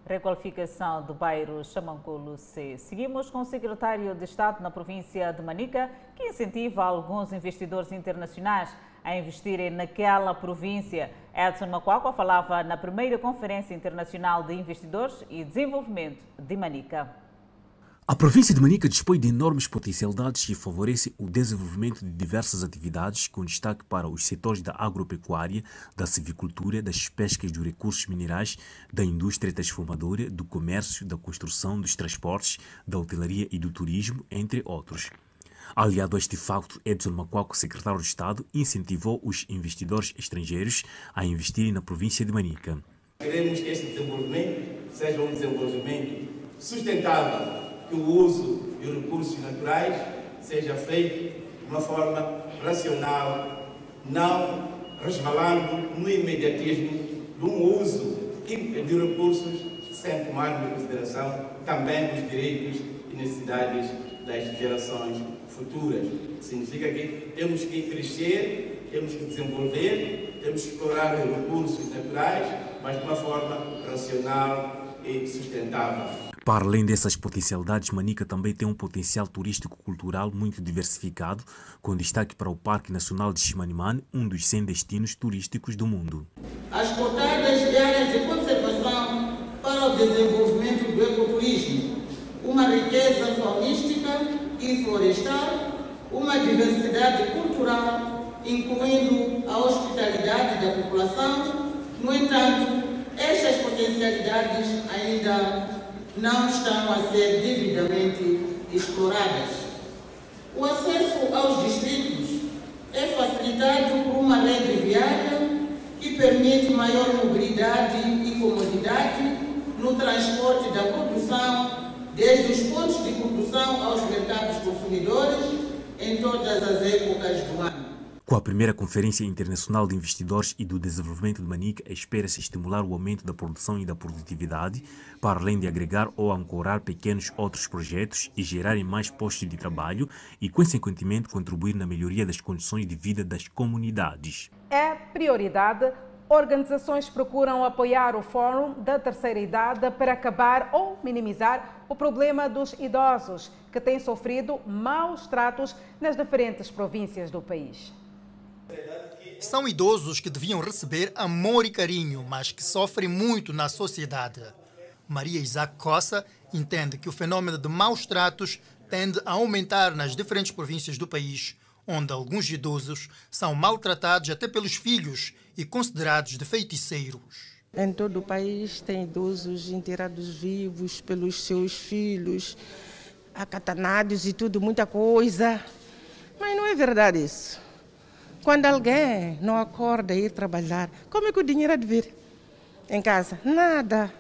Requalificação do bairro Chamanculo C. Seguimos com o secretário de Estado na província de Manica, que incentiva alguns investidores internacionais a investirem naquela província. Edson Macuacua falava na primeira Conferência Internacional de Investidores e Desenvolvimento de Manica. A província de Manica dispõe de enormes potencialidades e favorece o desenvolvimento de diversas atividades, com destaque para os setores da agropecuária, da silvicultura, das pescas dos recursos minerais, da indústria transformadora, do comércio, da construção, dos transportes, da hotelaria e do turismo, entre outros. Aliado a este facto, Edson Macuaco, secretário de Estado, incentivou os investidores estrangeiros a investirem na província de Manica. Queremos que este desenvolvimento seja um desenvolvimento sustentável, que o uso de recursos naturais seja feito de uma forma racional, não resvalando no imediatismo de um uso de recursos sem tomar em consideração também os direitos e necessidades das gerações futuras. Significa que temos que crescer, temos que desenvolver, temos que explorar os recursos naturais, mas de uma forma racional e sustentável. Para além dessas potencialidades, Manica também tem um potencial turístico-cultural muito diversificado, com destaque para o Parque Nacional de Chimanimane, um dos 100 destinos turísticos do mundo. As cotadas de áreas de conservação para o desenvolvimento do ecoturismo, uma riqueza e florestal, uma diversidade cultural, incluindo a hospitalidade da população. No entanto, estas potencialidades ainda não estão a ser devidamente exploradas. O acesso aos distritos é facilitado por uma rede viária que permite maior mobilidade e comodidade no transporte da produção, desde os pontos de produção aos mercados consumidores, em todas as épocas do ano. Com a primeira Conferência Internacional de Investidores e do Desenvolvimento de Manica, espera-se estimular o aumento da produção e da produtividade, para além de agregar ou ancorar pequenos outros projetos e gerarem mais postos de trabalho e, consequentemente, contribuir na melhoria das condições de vida das comunidades. É prioridade organizações procuram apoiar o Fórum da Terceira Idade para acabar ou minimizar o problema dos idosos que têm sofrido maus tratos nas diferentes províncias do país. São idosos que deviam receber amor e carinho, mas que sofrem muito na sociedade. Maria Isaac Costa entende que o fenômeno de maus tratos tende a aumentar nas diferentes províncias do país, onde alguns idosos são maltratados até pelos filhos e considerados de feiticeiros. Em todo o país tem idosos enterrados vivos pelos seus filhos, acatanados e tudo, muita coisa. Mas não é verdade isso. Quando alguém não acorda e ir trabalhar, como é que o dinheiro há de vir em casa? Nada.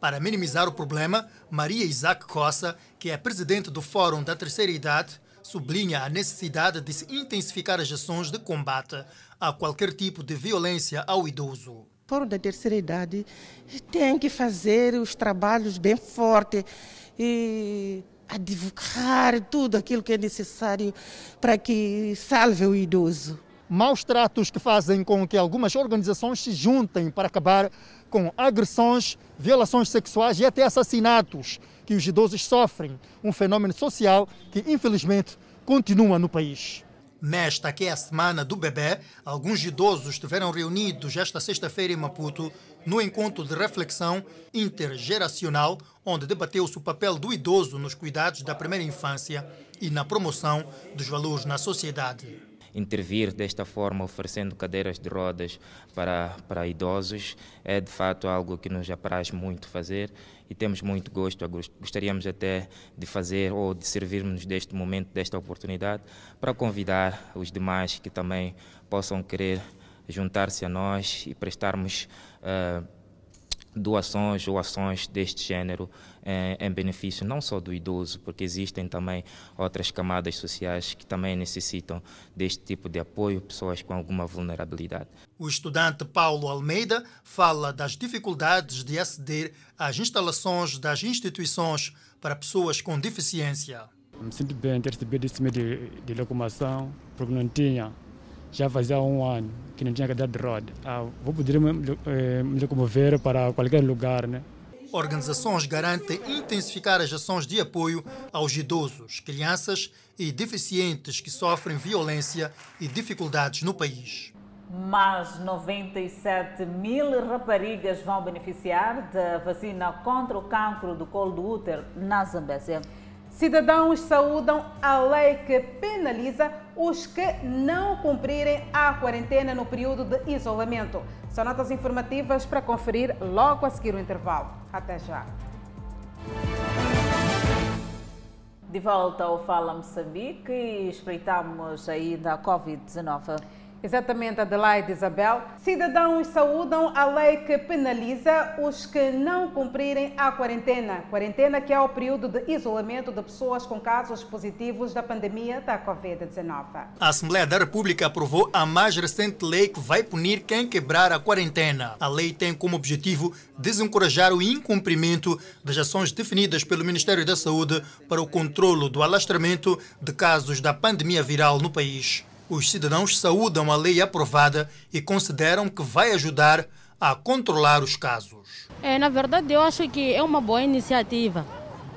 Para minimizar o problema, Maria Isaac Costa, que é presidente do Fórum da Terceira Idade, sublinha a necessidade de se intensificar as ações de combate a qualquer tipo de violência ao idoso. O Fórum da Terceira Idade tem que fazer os trabalhos bem fortes e advocar tudo aquilo que é necessário para que salve o idoso. Maus tratos que fazem com que algumas organizações se juntem para acabar com agressões, violações sexuais e até assassinatos que os idosos sofrem, um fenômeno social que infelizmente continua no país. Nesta que é a semana do bebê, alguns idosos estiveram reunidos esta sexta-feira em Maputo no encontro de reflexão intergeracional, onde debateu-se o papel do idoso nos cuidados da primeira infância e na promoção dos valores na sociedade. Intervir desta forma, oferecendo cadeiras de rodas para, para idosos, é de fato algo que nos apraz muito fazer e temos muito gosto. Gostaríamos até de fazer ou de servirmos deste momento, desta oportunidade, para convidar os demais que também possam querer juntar-se a nós e prestarmos. Uh, doações ou ações deste género em, em, benefício não só do idoso, porque existem também outras camadas sociais que também necessitam deste tipo de apoio, pessoas com alguma vulnerabilidade. O estudante Paulo Almeida fala das dificuldades de aceder às instalações das instituições para pessoas com deficiência. Me sinto bem em ter recebido esse meio de, de locomoção, porque não tinha já fazia um ano que não tinha cadeira de roda. Ah, vou poder me, eh, me locomover para qualquer lugar, né? Organizações garantem intensificar as ações de apoio aos idosos, crianças e deficientes que sofrem violência e dificuldades no país. Mais 97 mil raparigas vão beneficiar da vacina contra o cancro do colo do útero na Zambésia. Cidadãos saúdam a lei que penaliza os que não cumprirem a quarentena no período de isolamento. São notas informativas para conferir logo a seguir o intervalo. Até já. De volta ao Fala Moçambique e espreitamos ainda a Covid-19. Exatamente, Adelaide Isabel. Cidadãos saúdam a lei que penaliza os que não cumprirem a quarentena. Quarentena que é o período de isolamento de pessoas com casos positivos da pandemia da Covid-19. A Assembleia da República aprovou a mais recente lei que vai punir quem quebrar a quarentena. A lei tem como objetivo desencorajar o incumprimento das ações definidas pelo Ministério da Saúde para o controlo do alastramento de casos da pandemia viral no país. Os cidadãos saúdam a lei aprovada e consideram que vai ajudar a controlar os casos. É, na verdade, eu acho que é uma boa iniciativa,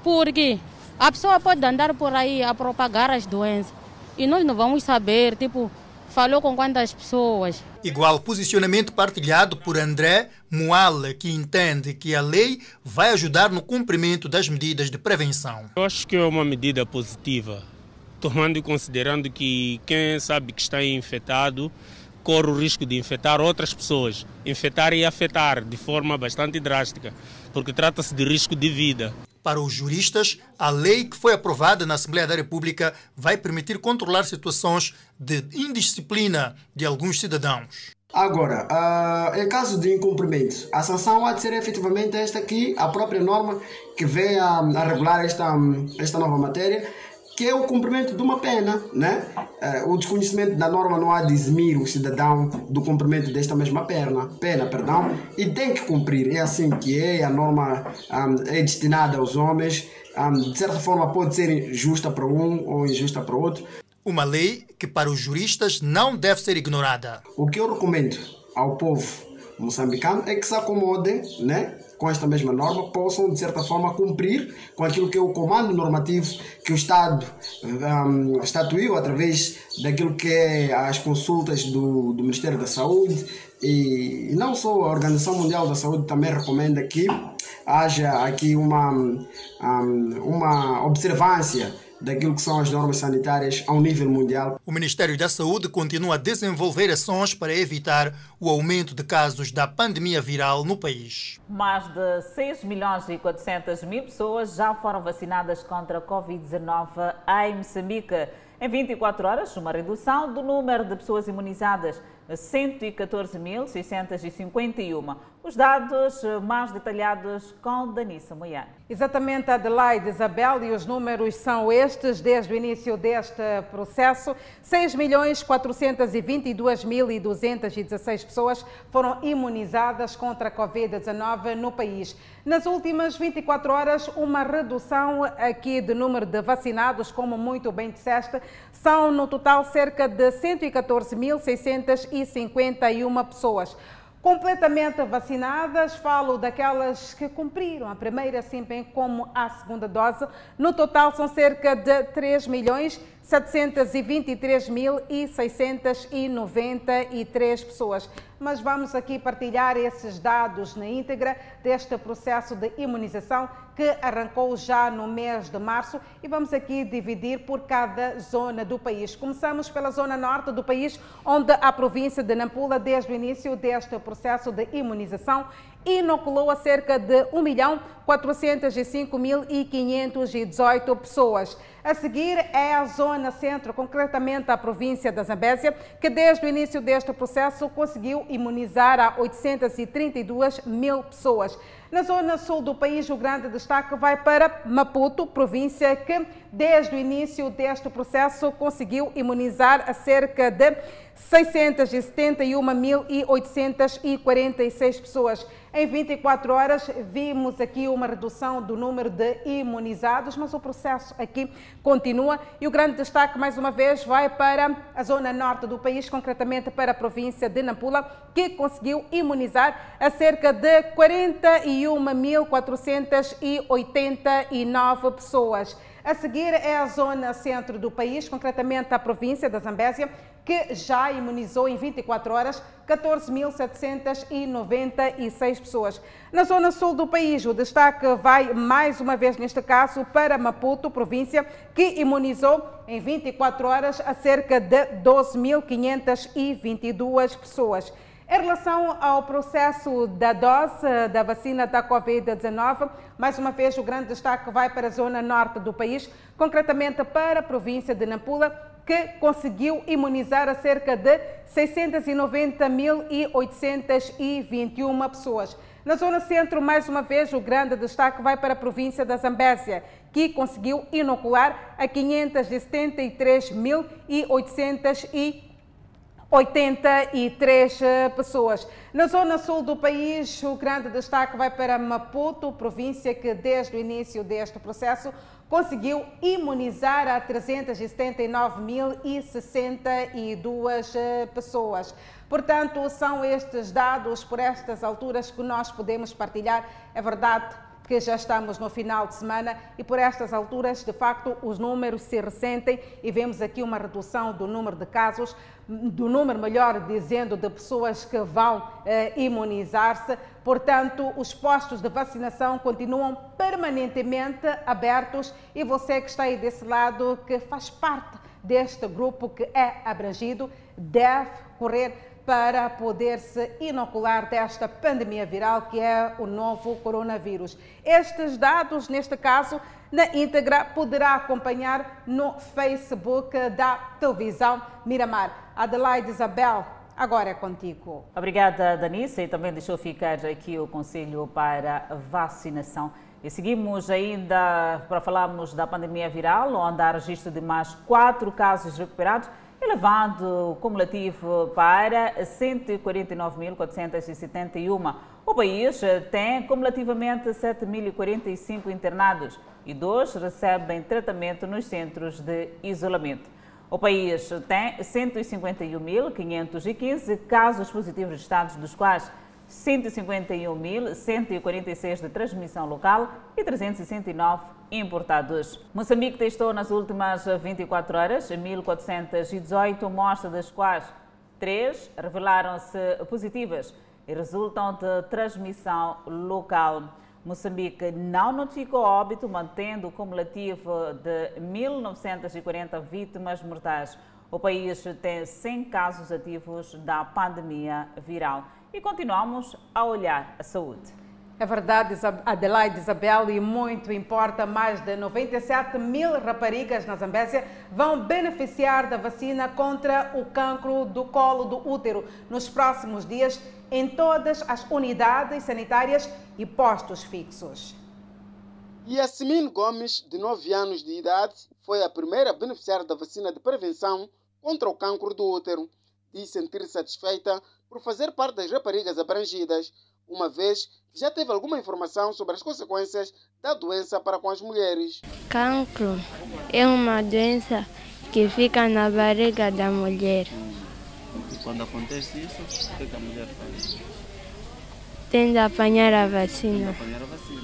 porque a pessoa pode andar por aí a propagar as doenças e nós não vamos saber, tipo, falou com quantas pessoas. Igual posicionamento partilhado por André Moale, que entende que a lei vai ajudar no cumprimento das medidas de prevenção. Eu acho que é uma medida positiva tomando e considerando que quem sabe que está infectado corre o risco de infectar outras pessoas, infectar e afetar de forma bastante drástica, porque trata-se de risco de vida. Para os juristas, a lei que foi aprovada na Assembleia da República vai permitir controlar situações de indisciplina de alguns cidadãos. Agora, uh, em caso de incumprimento, a sanção há de ser efetivamente esta aqui, a própria norma que vem a, a regular esta, esta nova matéria, que é o cumprimento de uma pena, né? É, o desconhecimento da norma não há de eximir o cidadão do cumprimento desta mesma pena, pena, perdão, e tem que cumprir. É assim que é, a norma um, é destinada aos homens, um, de certa forma pode ser justa para um ou injusta para outro. Uma lei que para os juristas não deve ser ignorada. O que eu recomendo ao povo moçambicano é que se acomodem, né? Com esta mesma norma possam, de certa forma, cumprir com aquilo que é o comando normativo que o Estado um, estatuiu através daquilo que é as consultas do, do Ministério da Saúde. E não só a Organização Mundial da Saúde também recomenda que haja aqui uma, um, uma observância daquilo que são as normas sanitárias ao nível mundial. O Ministério da Saúde continua a desenvolver ações para evitar o aumento de casos da pandemia viral no país. Mais de 6 milhões e 400 mil pessoas já foram vacinadas contra a Covid-19 em Moçambique. Em 24 horas, uma redução do número de pessoas imunizadas 114.651. Os dados mais detalhados com Danissa Moiano. Exatamente, Adelaide Isabel, e os números são estes desde o início deste processo. 6.422.216 pessoas foram imunizadas contra a Covid-19 no país. Nas últimas 24 horas, uma redução aqui do número de vacinados, como muito bem disseste, são no total cerca de 114.651 pessoas completamente vacinadas, falo daquelas que cumpriram a primeira, assim bem como a segunda dose. No total são cerca de 3 milhões 723.693 pessoas. Mas vamos aqui partilhar esses dados na íntegra deste processo de imunização que arrancou já no mês de março e vamos aqui dividir por cada zona do país. Começamos pela zona norte do país, onde a província de Nampula, desde o início deste processo de imunização, inoculou a cerca de 1.405.518 pessoas. A seguir é a zona centro, concretamente a província da Zambésia, que desde o início deste processo conseguiu imunizar a 832 mil pessoas. Na zona sul do país, o grande destaque vai para Maputo, província que desde o início deste processo conseguiu imunizar a cerca de 671.846 pessoas. Em 24 horas, vimos aqui uma redução do número de imunizados, mas o processo aqui continua. E o grande destaque, mais uma vez, vai para a zona norte do país, concretamente para a província de Nampula, que conseguiu imunizar a cerca de 41.489 pessoas. A seguir é a zona centro do país, concretamente a província da Zambésia, que já imunizou em 24 horas 14.796 pessoas. Na zona sul do país, o destaque vai mais uma vez, neste caso, para Maputo, província, que imunizou em 24 horas a cerca de 12.522 pessoas. Em relação ao processo da dose da vacina da Covid-19, mais uma vez o grande destaque vai para a zona norte do país, concretamente para a província de Nampula, que conseguiu imunizar a cerca de 690.821 pessoas. Na zona centro, mais uma vez, o grande destaque vai para a província da Zambésia, que conseguiu inocular a 573.800 83 eh, pessoas. Na zona sul do país, o grande destaque vai para Maputo, província que desde o início deste processo conseguiu imunizar a 379.062 eh, pessoas. Portanto, são estes dados por estas alturas que nós podemos partilhar. É verdade que já estamos no final de semana e por estas alturas, de facto, os números se ressentem e vemos aqui uma redução do número de casos, do número, melhor dizendo, de pessoas que vão eh, imunizar-se. Portanto, os postos de vacinação continuam permanentemente abertos e você que está aí desse lado, que faz parte deste grupo que é abrangido, deve correr para poder se inocular desta pandemia viral que é o novo coronavírus. Estes dados, neste caso, na íntegra, poderá acompanhar no Facebook da televisão Miramar. Adelaide Isabel, agora é contigo. Obrigada, Danissa, e também deixou ficar aqui o conselho para vacinação. E seguimos ainda para falarmos da pandemia viral, onde há registro de mais quatro casos recuperados elevando o cumulativo para 149.471. O país tem cumulativamente 7.045 internados e dois recebem tratamento nos centros de isolamento. O país tem 151.515 casos positivos registrados, dos quais 151.146 de transmissão local e 369 importados. Moçambique testou nas últimas 24 horas 1.418 amostras, das quais 3 revelaram-se positivas e resultam de transmissão local. Moçambique não notificou óbito, mantendo o cumulativo de 1.940 vítimas mortais. O país tem 100 casos ativos da pandemia viral e continuamos a olhar a saúde. É verdade, Adelaide Isabel, e muito importa, mais de 97 mil raparigas na Zambésia vão beneficiar da vacina contra o cancro do colo do útero nos próximos dias em todas as unidades sanitárias e postos fixos. Yasmin Gomes, de 9 anos de idade, foi a primeira a beneficiar da vacina de prevenção contra o cancro do útero. Diz sentir satisfeita por fazer parte das raparigas abrangidas, uma vez que já teve alguma informação sobre as consequências da doença para com as mulheres. Cancro é uma doença que fica na barriga da mulher. E quando acontece isso, o que a mulher faz? Tem de apanhar a vacina. Apanhar a vacina.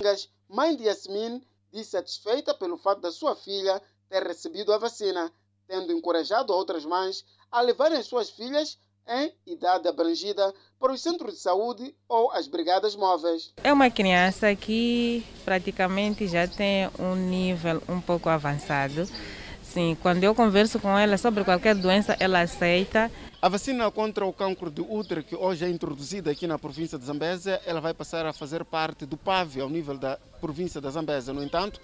Mãe de Yasmin diz satisfeita pelo fato da sua filha ter recebido a vacina. tendo encorajado outras mães a levarem suas filhas em idade abrangida para os centros de saúde ou as brigadas móveis. É uma criança que praticamente já tem um nível um pouco avançado. Sim, quando eu converso com ela sobre qualquer doença, ela aceita. A vacina contra o cancro de útero, que hoje é introduzida aqui na província de Zambésia, ela vai passar a fazer parte do PAV ao nível da província da Zambésia. No entanto,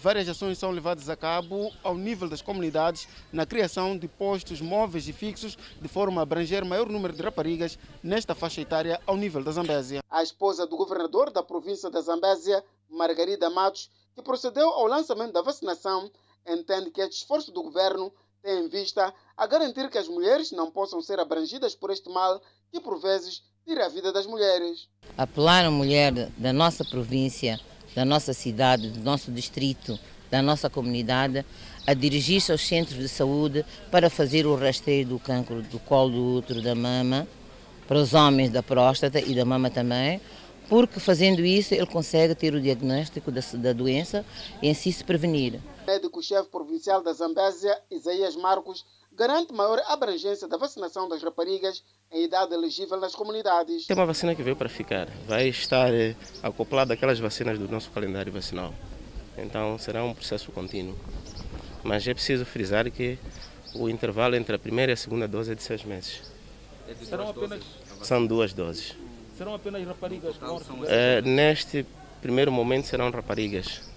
várias ações são levadas a cabo ao nível das comunidades na criação de postos móveis e fixos, de forma a abranger maior número de raparigas nesta faixa etária ao nível da Zambésia. A esposa do governador da província da Zambésia, Margarida Matos, que procedeu ao lançamento da vacinação, entende que este esforço do governo tem em vista a garantir que as mulheres não possam ser abrangidas por este mal que, por vezes, tira a vida das mulheres. Apelar a mulher da nossa província, da nossa cidade, do nosso distrito, da nossa comunidade, a dirigir-se aos centros de saúde para fazer o rastreio do cancro do colo do útero da mama, para os homens da próstata e da mama também, porque fazendo isso ele consegue ter o diagnóstico da, doença e em si se prevenir. O médico-chefe provincial da Zambésia, Isaías Marcos, garante maior abrangência da vacinação das raparigas em idade elegível nas comunidades. É uma vacina que veio para ficar, vai estar eh, acoplada àquelas vacinas do nosso calendário vacinal. Então será um processo contínuo. Mas é preciso frisar que o intervalo entre a primeira e a segunda dose é de seis meses. Serão apenas... São duas doses. Serão apenas raparigas mortas? É, neste primeiro momento serão raparigas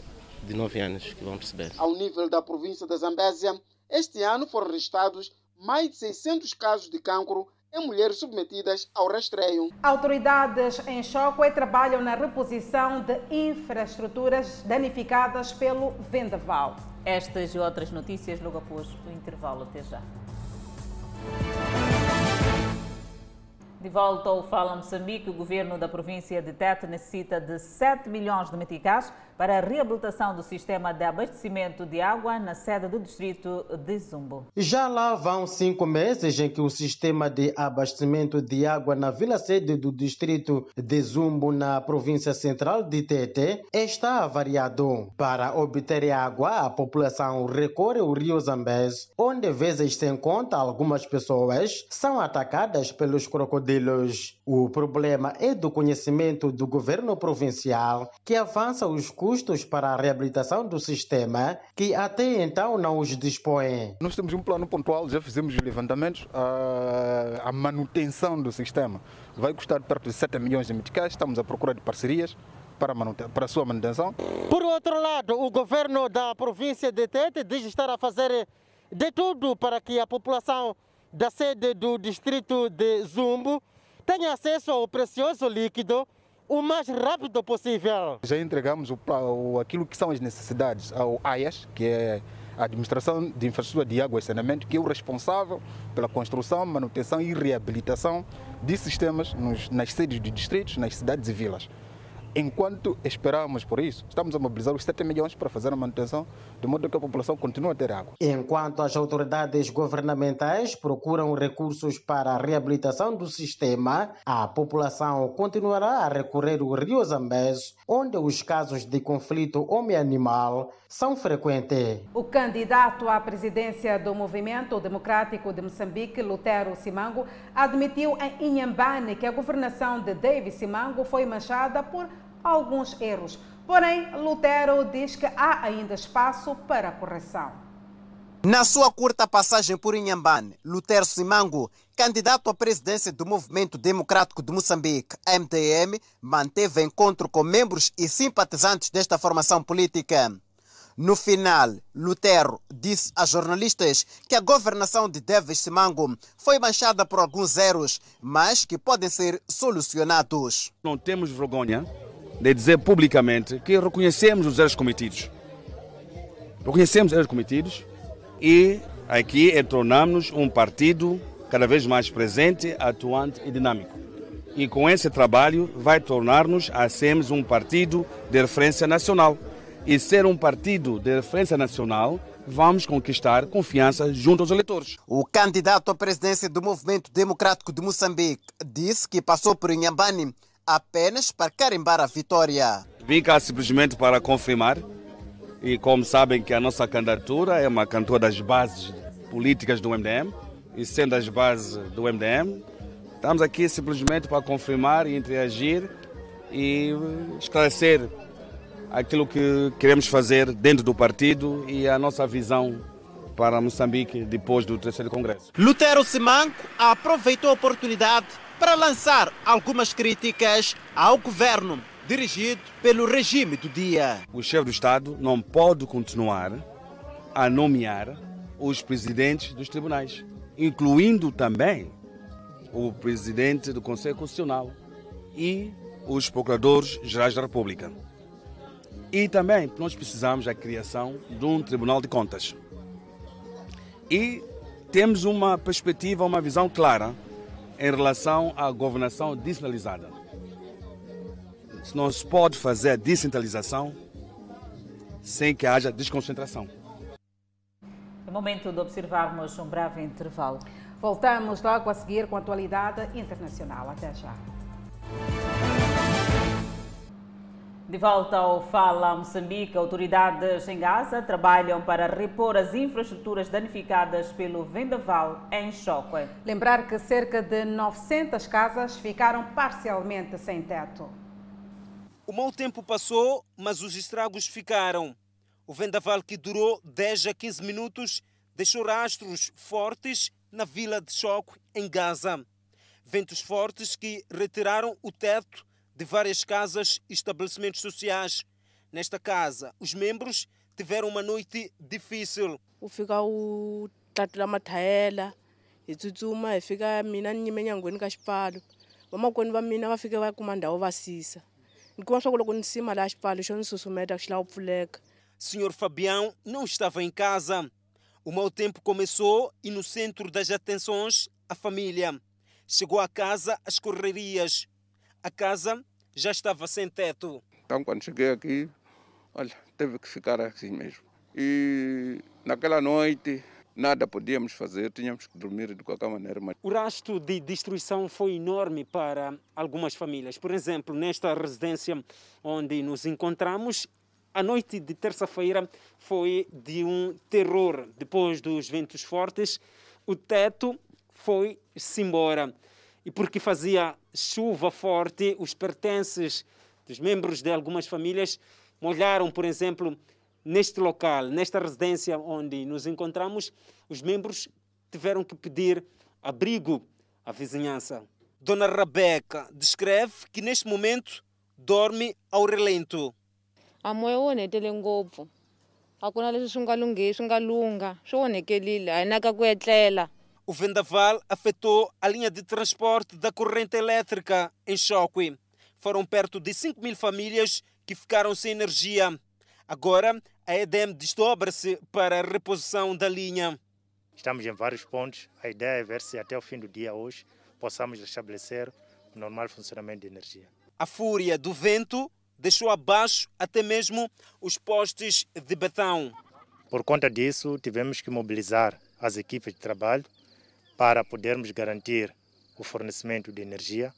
de 9 anos que vão receber. Ao nível da província da Zambésia, este ano foram registrados mais de 600 casos de cancro em mulheres submetidas ao rastreio. Autoridades em Choque trabalham na reposição de infraestruturas danificadas pelo vendaval. Estas e outras notícias logo após o intervalo. Até já. De volta ao Fala Moçambique, o governo da província de Tete necessita de 7 milhões de meticais para a reabilitação do sistema de abastecimento de água na sede do distrito de Zumbo. Já lá vão cinco meses em que o sistema de abastecimento de água na vila sede do distrito de Zumbo, na província central de Tete, está avariado. Para obter água, a população recorre ao rio Zambés, onde vezes sem conta algumas pessoas são atacadas pelos crocodilos. O problema é do conhecimento do governo provincial, que avança os custos para a reabilitação do sistema, que até então não os dispõe. Nós temos um plano pontual, já fizemos os levantamentos, a, a manutenção do sistema vai custar perto de 7 milhões de meticais, estamos à procura de parcerias para, para a sua manutenção. Por outro lado, o governo da província de Tete diz estar a fazer de tudo para que a população da sede do distrito de Zumbo tenha acesso ao precioso líquido o mais rápido possível. Já entregamos o, o, aquilo que são as necessidades ao AIAS, que é a Administração de Infraestrutura de Água e Saneamento, que é o responsável pela construção, manutenção e reabilitação de sistemas nos, nas sedes de distritos, nas cidades e vilas. Enquanto esperamos por isso, estamos a mobilizar os 7 milhões para fazer a manutenção, de modo que a população continue a ter água. Enquanto as autoridades governamentais procuram recursos para a reabilitação do sistema, a população continuará a recorrer ao rio Zambés, onde os casos de conflito homem-animal são frequentes. O candidato à presidência do Movimento Democrático de Moçambique, Lutero Simango, admitiu em Inhambane que a governação de David Simango foi manchada por alguns erros. Porém, Lutero diz que há ainda espaço para correção. Na sua curta passagem por Inhambane, Lutero Simango, candidato à presidência do Movimento Democrático de Moçambique, MDM, manteve encontro com membros e simpatizantes desta formação política. No final, Lutero disse a jornalistas que a governação de Davis Simango foi manchada por alguns erros, mas que podem ser solucionados. Não temos vergonha de dizer publicamente que reconhecemos os erros cometidos. Reconhecemos os erros cometidos e aqui é tornamos um partido cada vez mais presente, atuante e dinâmico. E com esse trabalho vai tornar-nos a sermos um partido de referência nacional. E ser um partido de referência nacional, vamos conquistar confiança junto aos eleitores. O candidato à presidência do Movimento Democrático de Moçambique disse que passou por Inhambane apenas para carimbar a vitória. Vim cá simplesmente para confirmar e como sabem que a nossa candidatura é uma cantora das bases políticas do MDM e sendo as bases do MDM. Estamos aqui simplesmente para confirmar e interagir e esclarecer aquilo que queremos fazer dentro do partido e a nossa visão para Moçambique depois do terceiro congresso. Lutero Simanco aproveitou a oportunidade para lançar algumas críticas ao governo dirigido pelo regime do dia. O chefe do Estado não pode continuar a nomear os presidentes dos tribunais, incluindo também o presidente do Conselho Constitucional e os procuradores gerais da República. E também nós precisamos da criação de um Tribunal de Contas. E temos uma perspectiva, uma visão clara em relação à governação descentralizada. Não se pode fazer a descentralização sem que haja desconcentração. É momento de observarmos um breve intervalo. Voltamos logo a seguir com a atualidade internacional. Até já. De volta ao Fala Moçambique, autoridades em Gaza trabalham para repor as infraestruturas danificadas pelo vendaval em Choque. Lembrar que cerca de 900 casas ficaram parcialmente sem teto. O mau tempo passou, mas os estragos ficaram. O vendaval que durou 10 a 15 minutos deixou rastros fortes na vila de Choque, em Gaza. Ventos fortes que retiraram o teto de várias casas e estabelecimentos sociais. Nesta casa, os membros tiveram uma noite difícil. ufika u tatula mathayela hi tsutsuma hi fika mina ni nyime nyangweni ka xipfalo vamakwenu va mina va fike va kuma ndhawu va sisa ni kuma swa ku loko ni sima laha xipfalo xo ni susumeta xi lava ku pfuleka Senhor Fabião não estava em casa. O mau tempo começou e no centro das atenções, a família. Chegou a casa às correrias. A casa já estava sem teto. Então, quando cheguei aqui, olha, teve que ficar assim mesmo. E naquela noite, nada podíamos fazer, tínhamos que dormir de qualquer maneira. Mas... O rastro de destruição foi enorme para algumas famílias. Por exemplo, nesta residência onde nos encontramos, a noite de terça-feira foi de um terror. Depois dos ventos fortes, o teto foi-se embora. E porque fazia chuva forte, os pertences dos membros de algumas famílias molharam, por exemplo, neste local, nesta residência onde nos encontramos, os membros tiveram que pedir abrigo à vizinhança. Dona Rabeca descreve que neste momento dorme ao relento. a moya onhetele ngopfu a ku na leswi swi nga lunghi swi nga lunga swi onhekelile a hi naka ku etlela O vendaval afetou a linha de transporte da corrente elétrica em Choque. Foram perto de 5 mil famílias que ficaram sem energia. Agora, a EDM desdobra-se para a reposição da linha. Estamos em vários pontos. A ideia é ver se até o fim do dia hoje possamos estabelecer o normal funcionamento de energia. A fúria do vento deixou abaixo até mesmo os postes de betão. Por conta disso, tivemos que mobilizar as equipes de trabalho para podermos garantir o fornecimento de energia,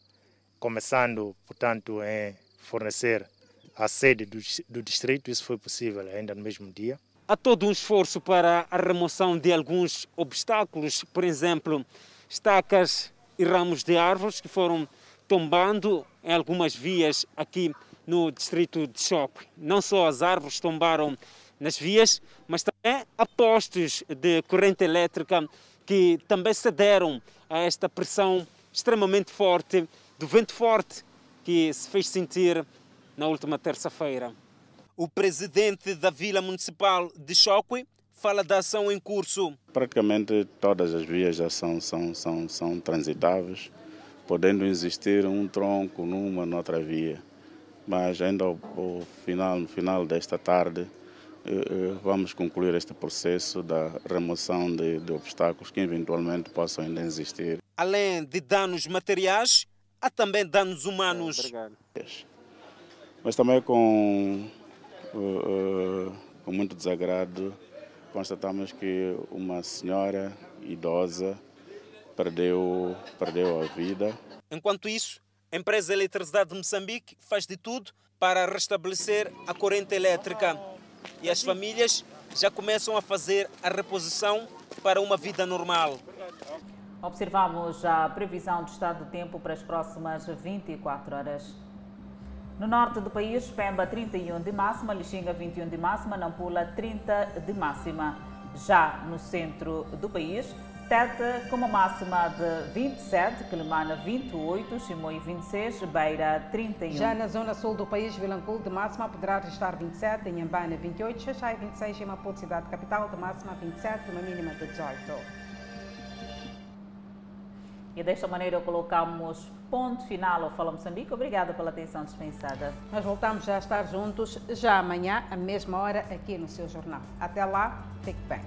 começando, portanto, em fornecer a sede do, do distrito, isso foi possível ainda no mesmo dia. Há todo um esforço para a remoção de alguns obstáculos, por exemplo, estacas e ramos de árvores que foram tombando em algumas vias aqui no distrito de Choque. Não só as árvores tombaram nas vias, mas também há postes de corrente elétrica que também cederam a esta pressão extremamente forte do vento forte que se fez sentir na última terça-feira. O presidente da Vila Municipal de Choque fala da ação em curso. Praticamente todas as vias já são, são, são, são transitáveis, podendo existir um tronco numa noutra via. Mas ainda ao, ao final, no final desta tarde, vamos concluir este processo da remoção de, de, obstáculos que eventualmente possam ainda existir. Além de danos materiais, há também danos humanos. Obrigado. Mas também com, uh, uh, com muito desagrado, constatamos que uma senhora idosa perdeu, perdeu a vida. Enquanto isso, a empresa Eletricidade de Moçambique faz de tudo para restabelecer a corrente elétrica e as famílias já começam a fazer a reposição para uma vida normal. Observamos a previsão do estado do tempo para as próximas 24 horas. No norte do país, Pemba 31 de máxima, Lixinga 21 de máxima, Nampula 30 de máxima. Já no centro do país, Tete com uma máxima de 27, Quelimana 28, Chimoio 26, Beira 31. Já na zona sul do país, Vilanculo de máxima poderá registrar 27, Inhambane 28, Xaxai 26 e Maputo, cidade capital, de máxima 27, uma mínima de 18. E desta maneira colocamos ponto final ao Fala Moçambique. Obrigada pela atenção dispensada. Nós voltamos já a estar juntos já amanhã, à mesma hora, aqui no seu jornal. Até lá, fique bem.